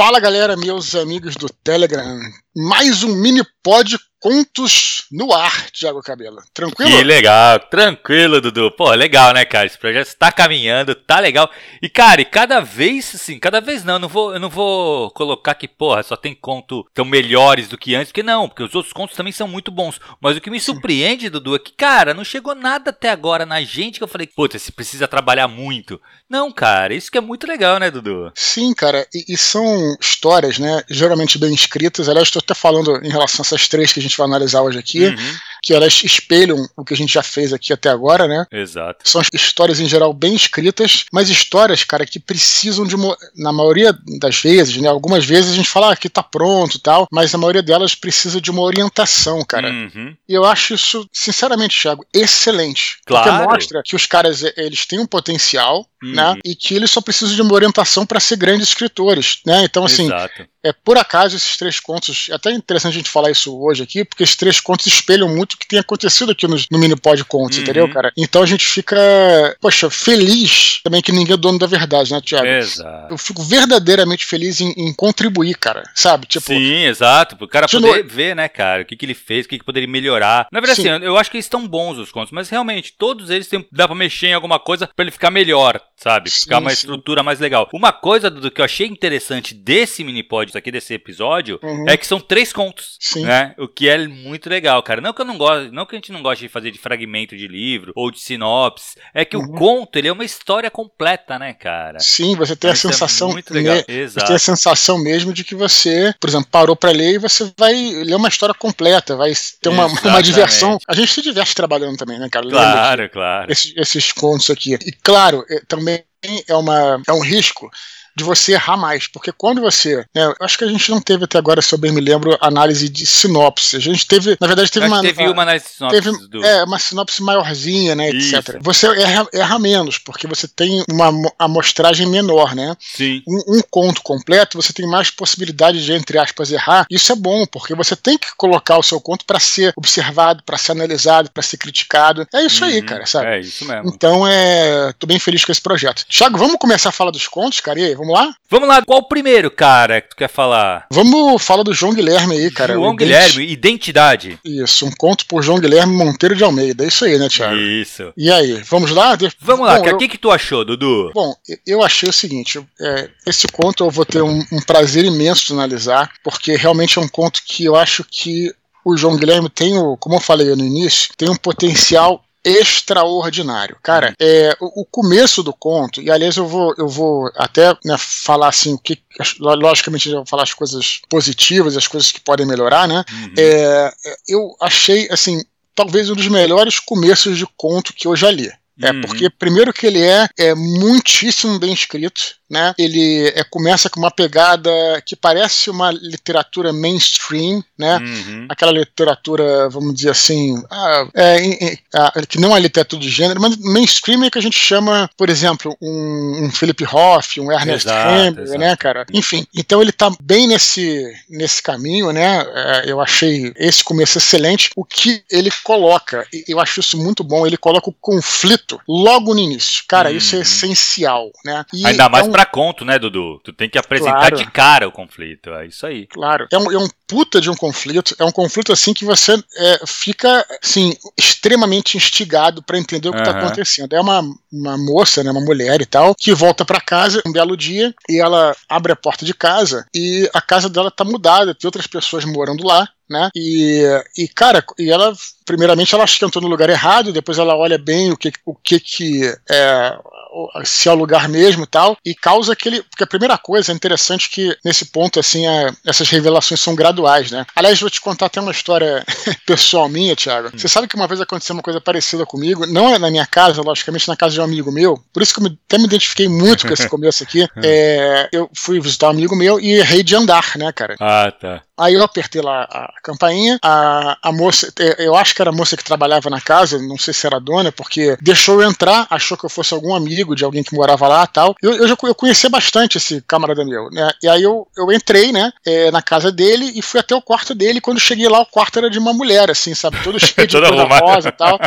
Fala galera, meus amigos do Telegram. Mais um mini pod Contos no ar, Thiago Cabelo. Tranquilo? Que legal, tranquilo, Dudu. Pô, legal, né, cara? Esse projeto está caminhando, tá legal. E, cara, e cada vez, assim, cada vez não, eu não vou, eu não vou colocar que, porra, só tem conto tão melhores do que antes, porque não, porque os outros contos também são muito bons. Mas o que me surpreende, Dudu, é que, cara, não chegou nada até agora na gente que eu falei, puta, você precisa trabalhar muito. Não, cara, isso que é muito legal, né, Dudu? Sim, cara, e, e são histórias, né, geralmente bem escritas. Aliás, estou até falando em relação a essas três que a gente vai analisar hoje aqui, uhum. Que elas espelham o que a gente já fez aqui até agora, né? Exato. São histórias em geral bem escritas, mas histórias, cara, que precisam de uma, na maioria das vezes, né? Algumas vezes a gente fala ah, que tá pronto e tal, mas a maioria delas precisa de uma orientação, cara. Uhum. E eu acho isso, sinceramente, Thiago, excelente. Claro. Porque mostra que os caras, eles têm um potencial, uhum. né? E que eles só precisam de uma orientação para ser grandes escritores, né? Então, assim, Exato. é por acaso esses três contos, é até interessante a gente falar isso hoje aqui, porque esses três contos espelham muito o que tem acontecido aqui no, no Minipod Contos, uhum. entendeu, cara? Então a gente fica, poxa, feliz também que ninguém é dono da verdade, né, Tiago? Exato. Eu fico verdadeiramente feliz em, em, contribuir, cara, sabe? Tipo, Sim, exato. O cara poder no... ver, né, cara, o que, que ele fez, o que, que poderia melhorar. Na verdade, Sim. assim, eu acho que eles estão bons os contos, mas realmente, todos eles tem, dá pra mexer em alguma coisa para ele ficar melhor, sabe? Ficar sim, uma sim. estrutura mais legal. Uma coisa do que eu achei interessante desse minipod aqui, desse episódio, uhum. é que são três contos, sim. né? O que é muito legal, cara. Não que eu não gosto, não que a gente não goste de fazer de fragmento de livro ou de sinopse, é que uhum. o conto, ele é uma história completa, né, cara? Sim, você tem Isso a é sensação, é muito legal. Me, Exato. Você tem a sensação mesmo de que você, por exemplo, parou para ler e você vai ler uma história completa, vai ter uma, uma diversão. A gente se diverte trabalhando também, né, cara? Claro, claro. Esses, esses contos aqui. E claro, é, também é, uma, é um risco de você errar mais. Porque quando você. Né, acho que a gente não teve até agora, se eu bem me lembro, análise de sinopse. A gente teve. Na verdade, teve uma. Teve uma análise de sinopse. Teve, do... É, uma sinopse maiorzinha, né, Isso. etc. Você erra, erra, menos, porque você tem uma amostragem menor, né? Sim. Um, um, conto completo, você tem mais possibilidade de, entre aspas, errar. Isso é bom, porque você tem que colocar o seu conto para ser observado, para ser analisado, para ser criticado. É isso uhum. aí, cara, sabe? É isso mesmo. Então, é. tô bem feliz com esse projeto. Thiago, vamos começar a falar dos contos, cara? E aí, vamos lá? Vamos lá, qual o primeiro, cara, que tu quer falar? Vamos falar do João Guilherme aí, cara. João Guilherme, Identidade. Isso, um conto por João Guilherme Monteiro de Almeida. É isso aí, né, Thiago? Isso. E aí, vamos lá? Vamos lá, o eu... que, que tu achou, Dudu? Bom, eu achei o seguinte: é, esse conto eu vou ter um, um prazer imenso de analisar, porque realmente é um conto que eu acho que o João Guilherme tem, o, como eu falei no início, tem um potencial extraordinário. Cara, é, o, o, começo do conto, e aliás eu vou, eu vou até né, falar assim, o que, logicamente eu vou falar as coisas positivas, as coisas que podem melhorar, né? Uhum. É, eu achei, assim, talvez um dos melhores começos de conto que eu já li. É, uhum. porque primeiro que ele é, é muitíssimo bem escrito, né? Ele é, começa com uma pegada que parece uma literatura mainstream, né? Uhum. Aquela literatura, vamos dizer assim, ah, é, é, que não é literatura de gênero, mas mainstream é que a gente chama, por exemplo, um, um Philip Hoff, um Ernest Hemingway, né, cara? Enfim, então ele tá bem nesse, nesse caminho, né? É, eu achei esse começo excelente. O que ele coloca, eu acho isso muito bom, ele coloca o conflito logo no início. Cara, isso é uhum. essencial, né? E Ainda mais é um, pra conto, né, Dudu? Tu tem que apresentar claro. de cara o conflito. É isso aí. Claro. É um, é um puta de um conflito. É um conflito assim que você é, fica assim, extremamente instigado para entender o que uhum. tá acontecendo. É uma, uma moça, né, uma mulher e tal, que volta para casa um belo dia e ela abre a porta de casa e a casa dela tá mudada, tem outras pessoas morando lá né? E, e cara, e ela primeiramente ela acha que entrou no lugar errado, depois ela olha bem o que o que, que é se é o lugar mesmo e tal, e causa aquele. Porque a primeira coisa é interessante que nesse ponto, assim, é, essas revelações são graduais, né? Aliás, vou te contar até uma história pessoal minha, Thiago. Hum. Você sabe que uma vez aconteceu uma coisa parecida comigo, não é na minha casa, logicamente, na casa de um amigo meu, por isso que eu me, até me identifiquei muito com esse começo aqui. É, eu fui visitar um amigo meu e errei de andar, né, cara? Ah, tá. Aí eu apertei lá a a campainha, a, a moça, é, eu acho que era a moça que trabalhava na casa, não sei se era a dona, porque deixou eu entrar, achou que eu fosse algum amigo de alguém que morava lá tal. Eu, eu já eu conhecia bastante esse camarada meu, né? E aí eu, eu entrei, né, é, na casa dele e fui até o quarto dele. Quando cheguei lá, o quarto era de uma mulher, assim, sabe? Todo cheio de rosa e tal.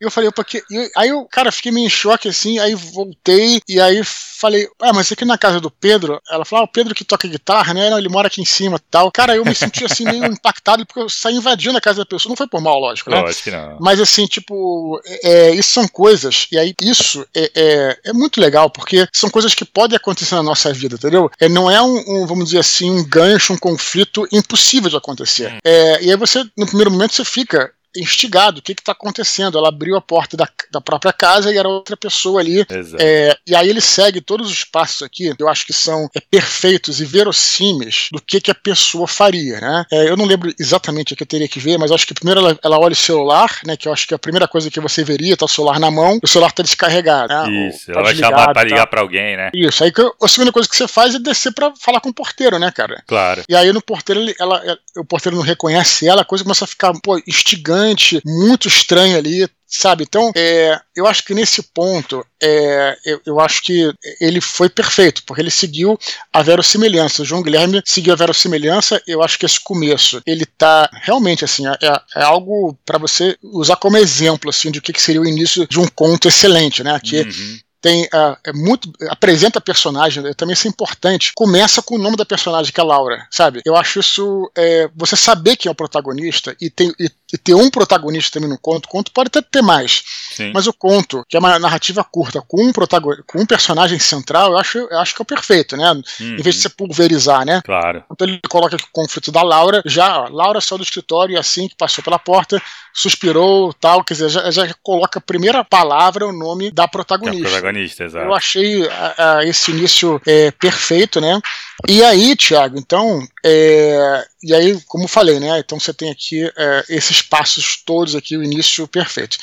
E eu falei, porque. Aí eu, cara, fiquei meio em choque assim, aí voltei e aí falei, ah, mas aqui na casa do Pedro, ela falou, ah, o Pedro que toca guitarra, né? Não, ele mora aqui em cima e tal. Cara, eu me senti assim meio impactado porque eu saí invadindo a casa da pessoa. Não foi por mal, lógico, né? Lógico que não. Mas assim, tipo, é, isso são coisas, e aí isso é, é, é, muito legal, porque são coisas que podem acontecer na nossa vida, entendeu? É, não é um, um vamos dizer assim, um gancho, um conflito impossível de acontecer. Hum. É, e aí você, no primeiro momento, você fica instigado. O que está acontecendo? Ela abriu a porta da, da própria casa e era outra pessoa ali. É, e aí ele segue todos os passos aqui, eu acho que são é, perfeitos e verossímeis do que, que a pessoa faria. Né? É, eu não lembro exatamente o que eu teria que ver, mas acho que primeiro ela, ela, olha o celular, né? Que eu acho que a primeira coisa que você veria, tá o celular na mão, o celular tá descarregado. Né? Isso, tá ela vai chamar pra ligar pra alguém, né? Isso, aí que, a segunda coisa que você faz é descer pra falar com o porteiro, né, cara? Claro. E aí no porteiro, ele, ela, o porteiro não reconhece ela, a coisa começa a ficar, pô, instigante muito estranho ali, sabe? Então, é, eu acho que nesse ponto, é, eu, eu, acho que ele foi perfeito, porque ele seguiu a verossimilhança. O João Guilherme seguiu a verossimilhança. Eu acho que esse começo, ele tá realmente assim, é, é algo para você usar como exemplo assim de o que, que seria o início de um conto excelente, né? Que uhum tem uh, é muito apresenta a personagem, né, também isso é importante. Começa com o nome da personagem que é Laura, sabe? Eu acho isso é, você saber quem é o protagonista e, tem, e, e ter um protagonista também no conto. O conto pode até ter mais, Sim. mas o conto que é uma narrativa curta com um protagonista, com um personagem central, eu acho, eu acho que é o perfeito, né? Uhum. Em vez de você pulverizar, né? Claro. Então ele coloca aqui o conflito da Laura, já ó, Laura saiu do escritório e assim que passou pela porta suspirou, tal, quer dizer, já, já coloca a primeira palavra o nome da protagonista. É protagonista, exato. Eu achei a, a, esse início é, perfeito, né? E aí, Tiago, então, é, e aí, como falei, né? Então você tem aqui é, esses passos todos aqui, o início perfeito.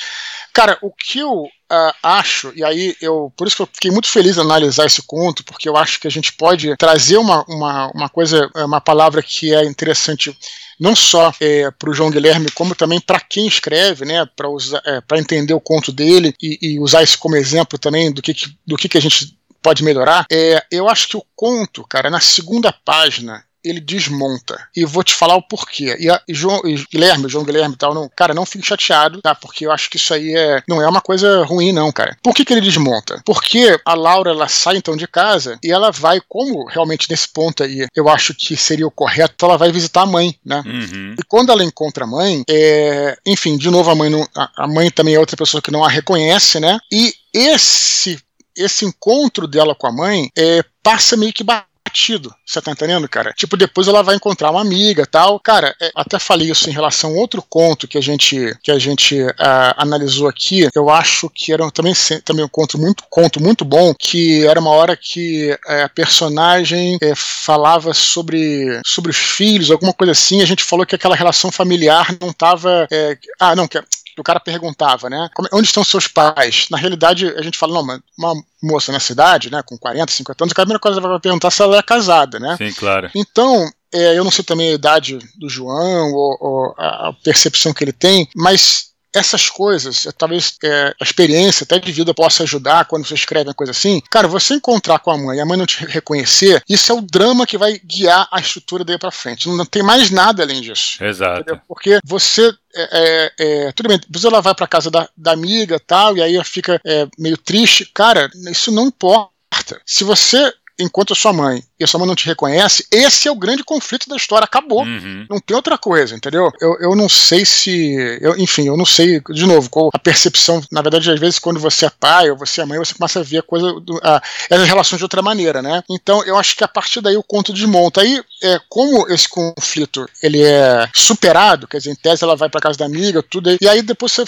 Cara, o que eu uh, acho, e aí eu. Por isso que eu fiquei muito feliz em analisar esse conto, porque eu acho que a gente pode trazer uma, uma, uma coisa, uma palavra que é interessante não só é, para o João Guilherme, como também para quem escreve, né, para é, entender o conto dele e, e, usar isso como exemplo também do que, do que, que a gente pode melhorar. É, eu acho que o conto, cara, na segunda página, ele desmonta. E vou te falar o porquê. E, a, e João, e Guilherme, João Guilherme e tal, não, cara, não fique chateado, tá? Porque eu acho que isso aí é, não é uma coisa ruim, não, cara. Por que, que ele desmonta? Porque a Laura, ela sai então de casa e ela vai, como realmente nesse ponto aí, eu acho que seria o correto, ela vai visitar a mãe, né? Uhum. E quando ela encontra a mãe, é, enfim, de novo, a mãe, não, a, a mãe também é outra pessoa que não a reconhece, né? E esse esse encontro dela com a mãe é, passa meio que batido. Você tá entendendo, cara? Tipo, depois ela vai encontrar uma amiga tal. Cara, é, até falei isso em relação a outro conto que a gente, que a gente uh, analisou aqui. Eu acho que era também, também um conto muito, conto muito bom, que era uma hora que uh, a personagem uh, falava sobre, sobre os filhos, alguma coisa assim. A gente falou que aquela relação familiar não tava. ah, não, que o cara perguntava, né? Onde estão seus pais? Na realidade, a gente fala, não, uma moça na cidade, né, com 40, 50 anos, a primeira coisa que vai perguntar é se ela é casada, né? Sim, claro. Então, é, eu não sei também a idade do João ou, ou a percepção que ele tem, mas essas coisas, é, talvez é, a experiência até de vida possa ajudar quando você escreve uma coisa assim. Cara, você encontrar com a mãe e a mãe não te reconhecer, isso é o drama que vai guiar a estrutura daí pra frente. Não, tem mais nada além disso. Exato. Entendeu? Porque você é, é, é, tudo bem, depois ela vai para casa da, da, amiga tal, e aí ela fica é, meio triste. Cara, isso não importa. Se você enquanto a sua mãe e a sua mãe não te reconhece, esse é o grande conflito da história. Acabou. Uhum. Não tem outra coisa, entendeu? Eu, eu não sei se. Eu, enfim, eu não sei, de novo, qual a percepção. Na verdade, às vezes, quando você é pai ou você é mãe, você começa a ver a coisa, a, essas relações de outra maneira, né? Então, eu acho que a partir daí o conto desmonta. Aí, é, como esse conflito ele é superado, quer dizer, em tese ela vai para casa da amiga, tudo aí, e aí depois você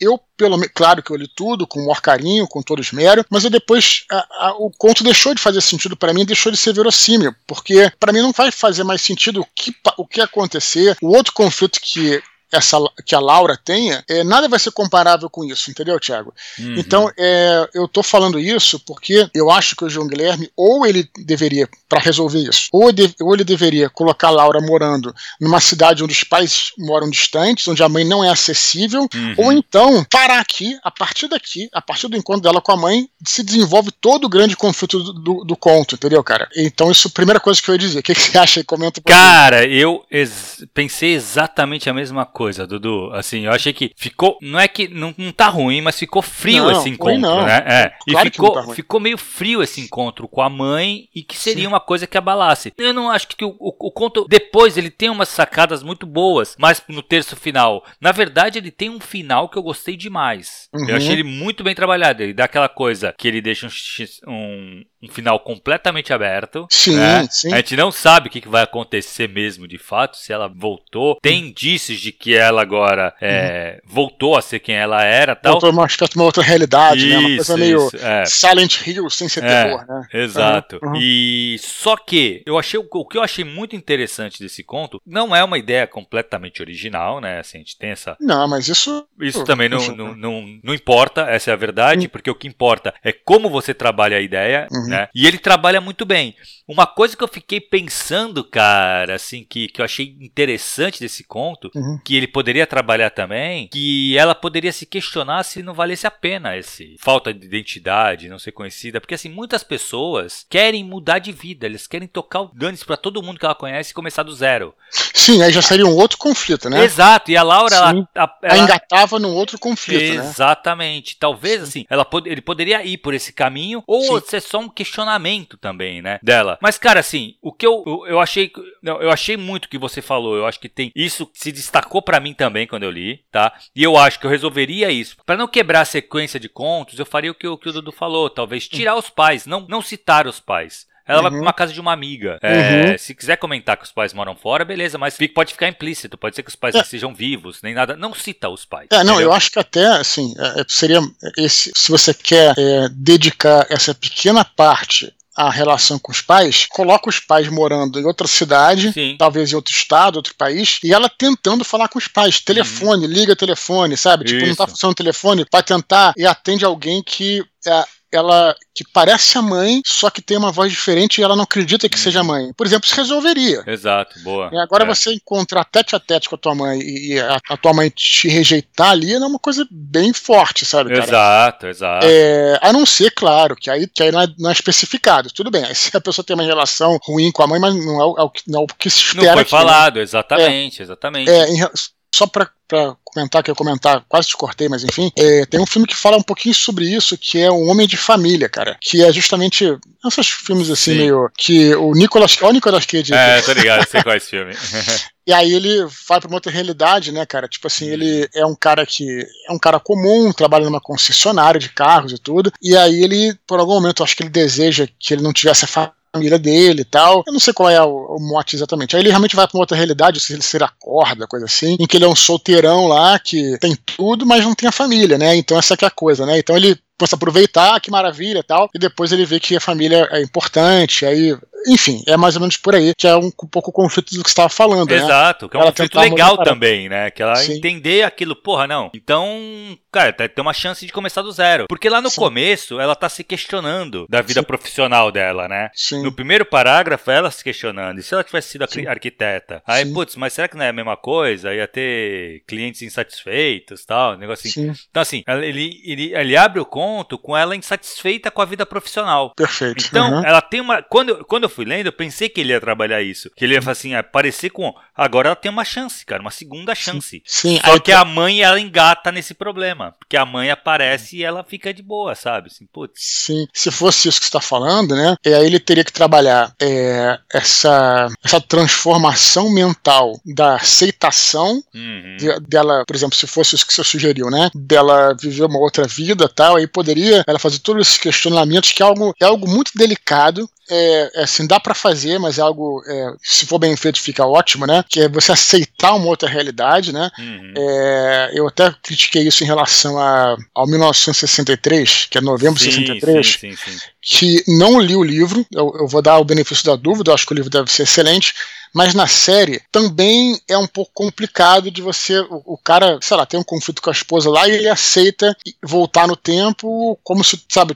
eu, pelo claro que eu li tudo, com o maior carinho, com todo esmero, mas eu depois a, a, o conto deixou de fazer sentido para mim, deixou de ser verossímil, porque para mim não vai fazer mais sentido o que, o que acontecer. O outro conflito que essa, que a Laura tenha, é, nada vai ser comparável com isso, entendeu, Thiago? Uhum. Então, é, eu tô falando isso porque eu acho que o João Guilherme, ou ele deveria, para resolver isso, ou, de, ou ele deveria colocar a Laura morando numa cidade onde os pais moram distantes, onde a mãe não é acessível, uhum. ou então parar aqui, a partir daqui, a partir do encontro dela com a mãe, se desenvolve todo o grande conflito do, do, do conto, entendeu, cara? Então, isso é a primeira coisa que eu ia dizer. O que, que você acha aí? Comenta um Cara, eu ex pensei exatamente a mesma coisa, Dudu. Assim, eu achei que ficou. Não é que não, não tá ruim, mas ficou frio não, esse encontro, não. né? É. Claro e ficou, tá ficou meio frio esse encontro com a mãe e que seria Sim. uma coisa que abalasse. Eu não acho que o, o, o, conto. Depois ele tem umas sacadas muito boas, mas no terço final. Na verdade, ele tem um final que eu gostei demais. Uhum. Eu achei ele muito bem trabalhado. Ele dá aquela coisa que ele deixa um, um um final completamente aberto. Sim, né? sim. A gente não sabe o que vai acontecer mesmo de fato, se ela voltou. Tem indícios de que ela agora é, uhum. voltou a ser quem ela era. Tal. Voltou uma, uma outra realidade, isso, né? Uma coisa meio é. Silent Hill sem ser é, terror, né? Exato. Uhum. E só que eu achei o que eu achei muito interessante desse conto não é uma ideia completamente original, né? Assim, a gente tem essa. Não, mas isso. Isso também não, não, não, não importa, essa é a verdade, uhum. porque o que importa é como você trabalha a ideia. Uhum. Né? E ele trabalha muito bem. Uma coisa que eu fiquei pensando, cara, assim, que, que eu achei interessante desse conto, uhum. que ele poderia trabalhar também, que ela poderia se questionar se não valesse a pena esse falta de identidade, não ser conhecida, porque assim, muitas pessoas querem mudar de vida, eles querem tocar o dane para todo mundo que ela conhece e começar do zero. Sim, aí já seria um outro conflito, né? Exato, e a Laura, ela, ela, ela, engatava num outro conflito, né? Exatamente. Né? Talvez, Sim. assim, ela pod ele poderia ir por esse caminho, ou Sim. ser só um questionamento também, né, dela. Mas, cara, assim, o que eu, eu, eu achei. Não, eu achei muito que você falou. Eu acho que tem. Isso se destacou para mim também quando eu li, tá? E eu acho que eu resolveria isso. para não quebrar a sequência de contos, eu faria o que, o que o Dudu falou. Talvez tirar os pais, não, não citar os pais. Ela uhum. vai pra uma casa de uma amiga. É, uhum. Se quiser comentar que os pais moram fora, beleza, mas pode ficar implícito. Pode ser que os pais é. sejam vivos, nem nada. Não cita os pais. É, não, entendeu? eu acho que até, assim, é, seria. Esse, se você quer é, dedicar essa pequena parte a relação com os pais, coloca os pais morando em outra cidade, Sim. talvez em outro estado, outro país, e ela tentando falar com os pais. Telefone, uhum. liga telefone, sabe? Isso. Tipo, não tá funcionando o telefone, para tentar e atende alguém que é, ela que parece a mãe, só que tem uma voz diferente e ela não acredita que seja a mãe. Por exemplo, se resolveria. Exato, boa. E agora é. você encontrar tete a tete com a tua mãe e a, a, tua mãe te rejeitar ali é uma coisa bem forte, sabe? Cara? Exato, exato. É, a não ser, claro, que aí, que aí não, é, não é especificado. Tudo bem, se a pessoa tem uma relação ruim com a mãe, mas não é o, é não é o que se espera. Não foi aqui, falado, né? exatamente, exatamente. É, em, só para comentar, que eu comentar, quase te cortei, mas enfim, é, tem um filme que fala um pouquinho sobre isso, que é Um Homem de Família, cara, que é justamente esses filmes assim, Sim. meio, que o Nicolas, olha o Nicolas Cage. É, tô ligado, sei qual é esse filme. E aí ele vai para uma outra realidade, né, cara? Tipo assim, ele é um cara que é um cara comum, trabalha numa concessionária de carros e tudo. E aí ele, por algum momento, acho que ele deseja que ele não tivesse a família dele e tal. Eu não sei qual é o, o mote exatamente. Aí ele realmente vai pra uma outra realidade, se ele ser acorda, coisa assim, em que ele é um solteirão lá que tem tudo, mas não tem a família, né? Então essa que é a coisa, né? Então ele começa a aproveitar, que maravilha tal, e depois ele vê que a família é importante, aí enfim, é mais ou menos por aí, que é um, um pouco o conflito do que você estava falando, né? Exato, né? que é um ela conflito legal também, né? Que ela Sim. entender aquilo, porra, não. Então, cara, tem uma chance de começar do zero. Porque lá no Sim. começo, ela tá se questionando da vida Sim. profissional dela, né? Sim. No primeiro parágrafo, ela se questionando. E se ela tivesse sido arquiteta? Aí, putz, mas será que não é a mesma coisa? Ia ter clientes insatisfeitos tal, negócio assim. Então, assim, ele, ele, ele abre o conto com ela insatisfeita com a vida profissional. Perfeito. Então, uhum. ela tem uma. Quando, quando eu fui lendo, eu pensei que ele ia trabalhar isso. Que ele ia assim, aparecer com. Agora ela tem uma chance, cara, uma segunda chance. Sim. Só que a mãe, ela engata nesse problema. Porque a mãe aparece e ela fica de boa, sabe? Assim, putz. Sim. Se fosse isso que você está falando, né? E aí ele teria que trabalhar é, essa, essa transformação mental da aceitação uhum. de, dela, por exemplo, se fosse isso que você sugeriu, né? Dela viver uma outra vida tal, aí poderia ela fazer todos esses questionamentos, que é algo, é algo muito delicado é, é, assim, dá para fazer, mas é algo, é, se for bem feito, fica ótimo, né? Que é você aceitar uma outra realidade, né? Uhum. É, eu até critiquei isso em relação a, ao 1963, que é novembro de 63, sim, sim, sim. Que não li o livro, eu, eu, vou dar o benefício da dúvida, eu acho que o livro deve ser excelente, Mas na série também é um pouco complicado de você. O, o, cara, sei lá, tem um conflito com a esposa lá e ele aceita voltar no tempo como se, sabe,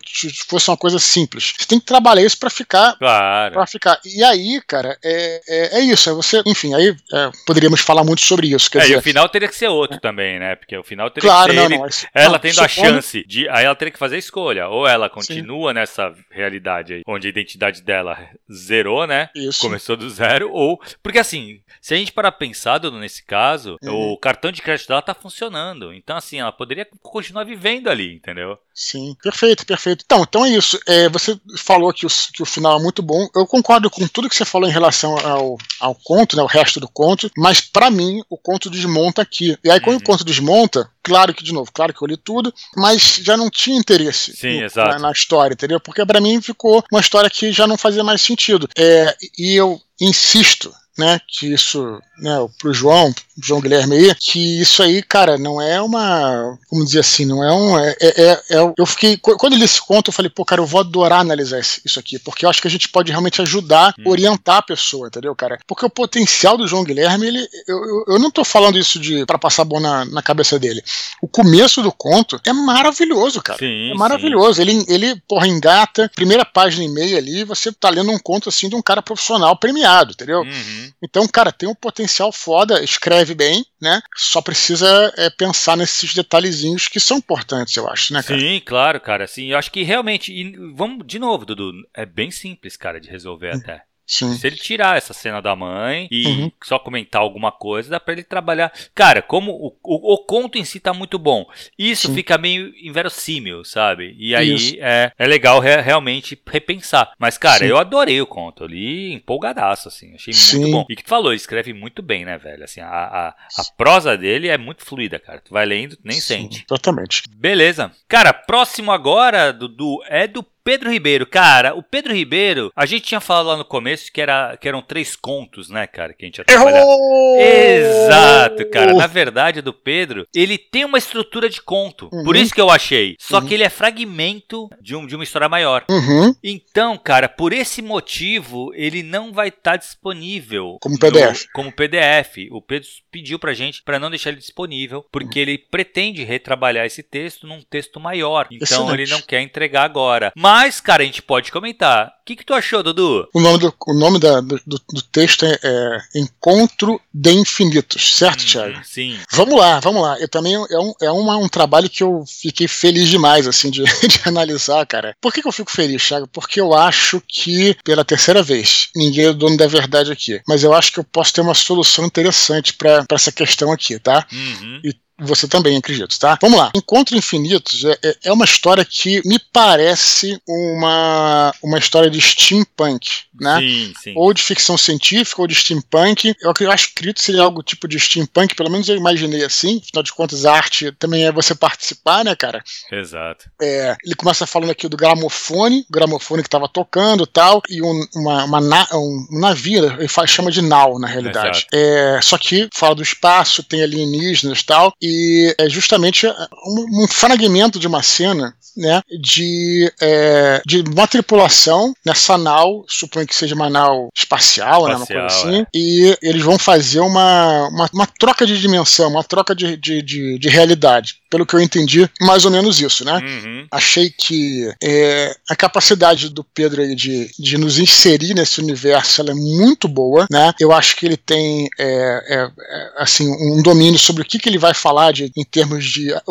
fosse uma coisa simples. Você tem que trabalhar isso para ficar. Claro. Pra ficar. E aí, cara, é, é, é isso. É você, enfim, aí é, poderíamos falar muito sobre isso. Quer é, dizer, e o final teria que ser outro também, né? Porque o final teria claro, que ser. Não, ele, não, ela não, tendo a chance de. Aí ela teria que fazer a escolha. Ou ela continua Sim. nessa realidade aí, onde a identidade dela zerou, né? Isso. Começou do zero. Ou. Porque assim, se a gente parar pensado nesse caso, uhum. o cartão de crédito dela tá funcionando. Então, assim, ela poderia continuar vivendo ali, entendeu? Sim, perfeito, perfeito. Então, então é isso. É, você falou que o, que o final é muito bom. Eu concordo com tudo que você falou em relação ao, ao conto, né, o resto do conto, mas para mim o conto desmonta aqui. E aí, quando uhum. o conto desmonta, claro que, de novo, claro que eu li tudo, mas já não tinha interesse Sim, no, na, na, história, entendeu? Porque para mim ficou uma história que já não fazia mais sentido. É, e eu insisto né, que isso, né, pro João, João Guilherme aí, que isso aí, cara, não é uma, como dizer assim, não é um, é, é, é, é eu fiquei, quando ele se conta, eu falei, pô, cara, eu vou adorar analisar isso aqui, porque eu acho que a gente pode realmente ajudar, hum. orientar a pessoa, entendeu, cara? Porque o potencial do João Guilherme, ele, eu, eu, eu não tô falando isso de para passar bom na, na cabeça dele. O começo do conto é maravilhoso, cara. Sim, é maravilhoso. Sim. Ele, ele, porra, engata, primeira página e meia ali, você tá lendo um conto assim de um cara profissional premiado, entendeu? Uhum. Então, cara, tem um potencial foda, escreve bem, né? Só precisa é, pensar nesses detalhezinhos que são importantes, eu acho, né, cara? Sim, claro, cara. Sim, eu acho que realmente. E vamos, de novo, Dudu, é bem simples, cara, de resolver hum. até. Sim. Se ele tirar essa cena da mãe e uhum. só comentar alguma coisa, dá pra ele trabalhar. Cara, como o, o, o conto em si tá muito bom, isso Sim. fica meio inverossímil, sabe? E aí é, é legal re, realmente repensar. Mas, cara, Sim. eu adorei o conto. Eu li empolgadaço, assim. Achei Sim. muito bom. E que tu falou, escreve muito bem, né, velho? Assim, a, a, a prosa dele é muito fluida, cara. Tu vai lendo, nem sente. Totalmente. Beleza. Cara, próximo agora, Dudu, é do Pedro Ribeiro, cara, o Pedro Ribeiro, a gente tinha falado lá no começo que, era, que eram três contos, né, cara, que a gente ia trabalhar. Errou! Exato, cara. Na verdade, do Pedro, ele tem uma estrutura de conto. Uhum. Por isso que eu achei. Só uhum. que ele é fragmento de, um, de uma história maior. Uhum. Então, cara, por esse motivo, ele não vai estar tá disponível. Como PDF. No, como PDF. O Pedro pediu pra gente para não deixar ele disponível, porque ele pretende retrabalhar esse texto num texto maior. Então, Excelente. ele não quer entregar agora. Mas mas, cara, a gente pode comentar. O que, que tu achou, Dudu? O nome do, o nome da, do, do texto é, é, Encontro de Infinitos, certo, hum, Thiago? Sim. Vamos lá, vamos lá. Eu também é um, é uma, um trabalho que eu fiquei feliz demais, assim, de, de analisar, cara. Por que, que eu fico feliz, Thiago? Porque eu acho que, pela terceira vez, ninguém é o dono da verdade aqui. Mas eu acho que eu posso ter uma solução interessante para essa questão aqui, tá? Uhum. E você também, acredito, tá? Vamos lá. Encontro Infinitos é, é, é uma história que me parece uma, uma história de steampunk, né? Sim, sim. Ou de ficção científica, ou de steampunk. Eu, eu acho que seria algo tipo de steampunk, pelo menos eu imaginei assim. Afinal de contas, a arte também é você participar, né, cara? Exato. É, ele começa falando aqui do gramofone, o gramofone que estava tocando tal, e um, uma, uma na, um, um navio, ele faz, chama de nau, na realidade. É, só que fala do espaço, tem alienígenas e tal, e é justamente um, um fragmento de uma cena né, de, é, de uma tripulação nessa nau, suponho que seja uma nau espacial, espacial né, uma coisa assim, é. e eles vão fazer uma, uma, uma, troca de dimensão, uma troca de, de, de, de realidade pelo que eu entendi, mais ou menos isso, né? Uhum. Achei que é, a capacidade do Pedro aí de, de nos inserir nesse universo é muito boa, né? Eu acho que ele tem é, é, é assim um domínio sobre o que, que ele vai falar de, em termos de a,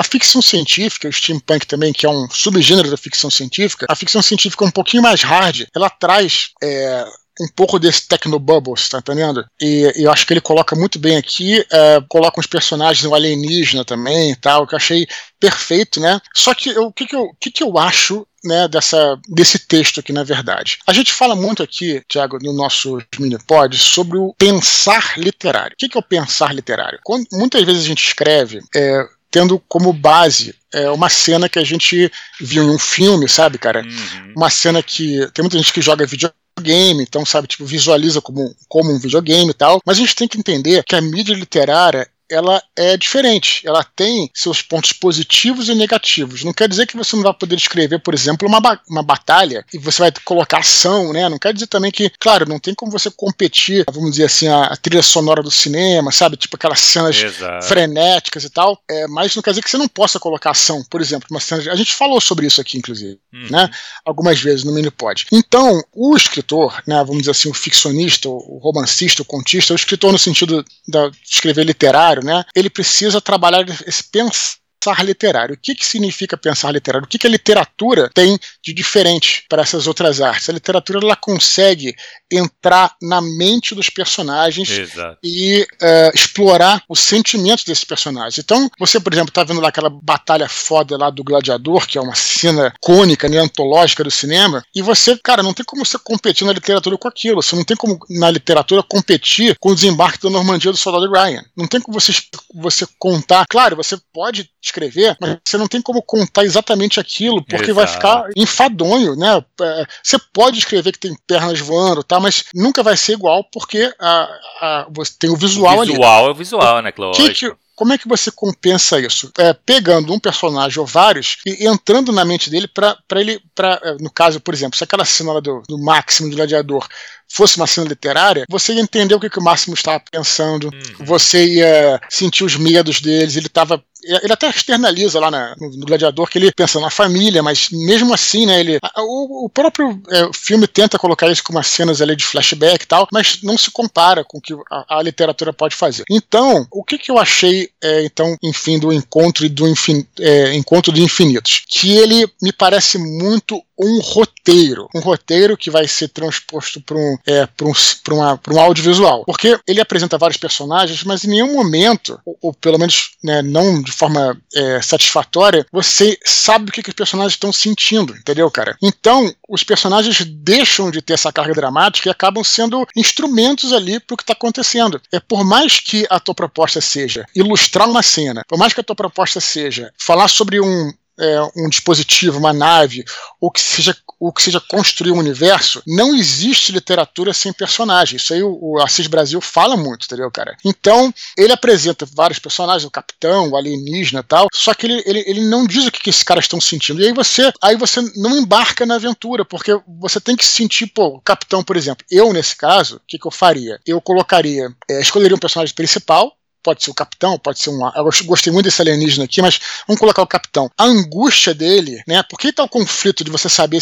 a, ficção científica, o steampunk também, que é um subgênero da ficção científica. A ficção científica é um pouquinho mais hard. Ela traz é, um pouco desse Technobubbles, tá entendendo? E, e, eu acho que ele coloca muito bem aqui, é, coloca uns personagens um alienígena também e tal, que eu achei perfeito, né? Só que o que, que, eu, que, que eu acho né, dessa, desse texto aqui, na verdade. A gente fala muito aqui, Tiago, no nosso mini-pod, sobre o pensar literário. O que, que é o pensar literário? Quando, muitas vezes a gente escreve é, tendo como base é, uma cena que a gente viu em um filme, sabe, cara? Uhum. Uma cena que. Tem muita gente que joga videogame videogame, então, sabe, tipo, visualiza como, como um videogame e tal. Mas a gente tem que entender que a mídia literária ela é diferente. Ela tem seus pontos positivos e negativos. Não quer dizer que você não vai poder escrever, por exemplo, uma, ba uma batalha e você vai colocar ação, né? Não quer dizer também que, claro, não tem como você competir, vamos dizer assim, a, a trilha sonora do cinema, sabe? Tipo aquelas cenas Exato. frenéticas e tal. É, mas não quer dizer que você não possa colocar ação, por exemplo, uma cena. De... A gente falou sobre isso aqui, inclusive, uhum. né? Algumas vezes no Minipod. Então, o escritor, né? Vamos dizer assim, o ficcionista, o romancista, o contista, o escritor no sentido de escrever literário, né? Ele precisa trabalhar esse pensamento pensar literário. O que, que significa pensar literário? O que, que a literatura tem de diferente para essas outras artes? A literatura ela consegue entrar na mente dos personagens Exato. e uh, explorar os sentimentos desses personagens. Então, você, por exemplo, está vendo lá aquela batalha foda lá do Gladiador, que é uma cena cônica, né, antológica do cinema, e você, cara, não tem como você competir na literatura com aquilo. Você não tem como na literatura competir com o desembarque da Normandia do Soldado Ryan. Não tem como você, você contar. Claro, você pode escrever, mas você não tem como contar exatamente aquilo, porque Exato. vai ficar enfadonho, né? É, você pode escrever que tem pernas voando, tá? Mas nunca vai ser igual porque a, a, você tem o visual, o ali. Visual é o visual, né, Cláudio? Que, que, como é que você compensa isso? É, pegando um personagem ou vários e entrando na mente dele para ele, pra, é, no caso, por exemplo, se aquela cena do, do Máximo do Gladiador fosse uma cena literária, você ia entender o que, que o Máximo estava pensando, uhum. você ia sentir os medos deles, ele estava ele até externaliza lá na, no, Gladiador que ele pensa na família, mas mesmo assim, né, ele, a, o, o, próprio é, filme tenta colocar isso com umas cenas ali de flashback e tal, mas não se compara com o que a, a literatura pode fazer. Então, o que, que eu achei, é, então, enfim, do encontro do infin, é, encontro de infinitos? Que ele me parece muito um roteiro, um roteiro que vai ser transposto para um, é, um, um audiovisual. Porque ele apresenta vários personagens, mas em nenhum momento, ou, ou pelo menos né, não de forma é, satisfatória, você sabe o que, que os personagens estão sentindo, entendeu, cara? Então, os personagens deixam de ter essa carga dramática e acabam sendo instrumentos ali para o que está acontecendo. É por mais que a tua proposta seja ilustrar uma cena, por mais que a tua proposta seja falar sobre um, é, um dispositivo, uma nave, ou que seja o que seja construir um universo, não existe literatura sem personagens. Isso aí o, o Assis Brasil fala muito, entendeu, cara? Então, ele apresenta vários personagens, o capitão, o alienígena e tal, só que ele, ele, ele não diz o que, que esses caras estão sentindo. E aí você, aí você não embarca na aventura, porque você tem que sentir, pô, o capitão, por exemplo. Eu, nesse caso, o que, que eu faria? Eu colocaria, é, escolheria um personagem principal, pode ser o capitão, pode ser um. Eu gostei muito desse alienígena aqui, mas vamos colocar o capitão. A angústia dele, né? Por que tá o conflito de você saber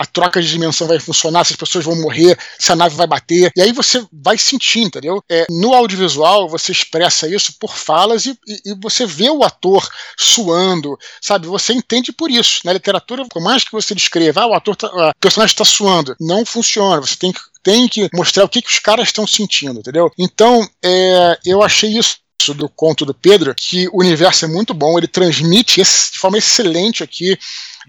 a troca de dimensão vai funcionar, se as pessoas vão morrer, se a nave vai bater. E aí você vai sentir, entendeu? É, no audiovisual, você expressa isso por falas e, e, e, você vê o ator suando, sabe? Você entende por isso. Na literatura, por mais que você descreva, ah, o ator tá, o personagem está suando, não funciona. Você tem que, tem que mostrar o que, que os caras estão sentindo, entendeu? Então, é, eu achei isso do conto do Pedro, que o universo é muito bom, ele transmite de forma excelente aqui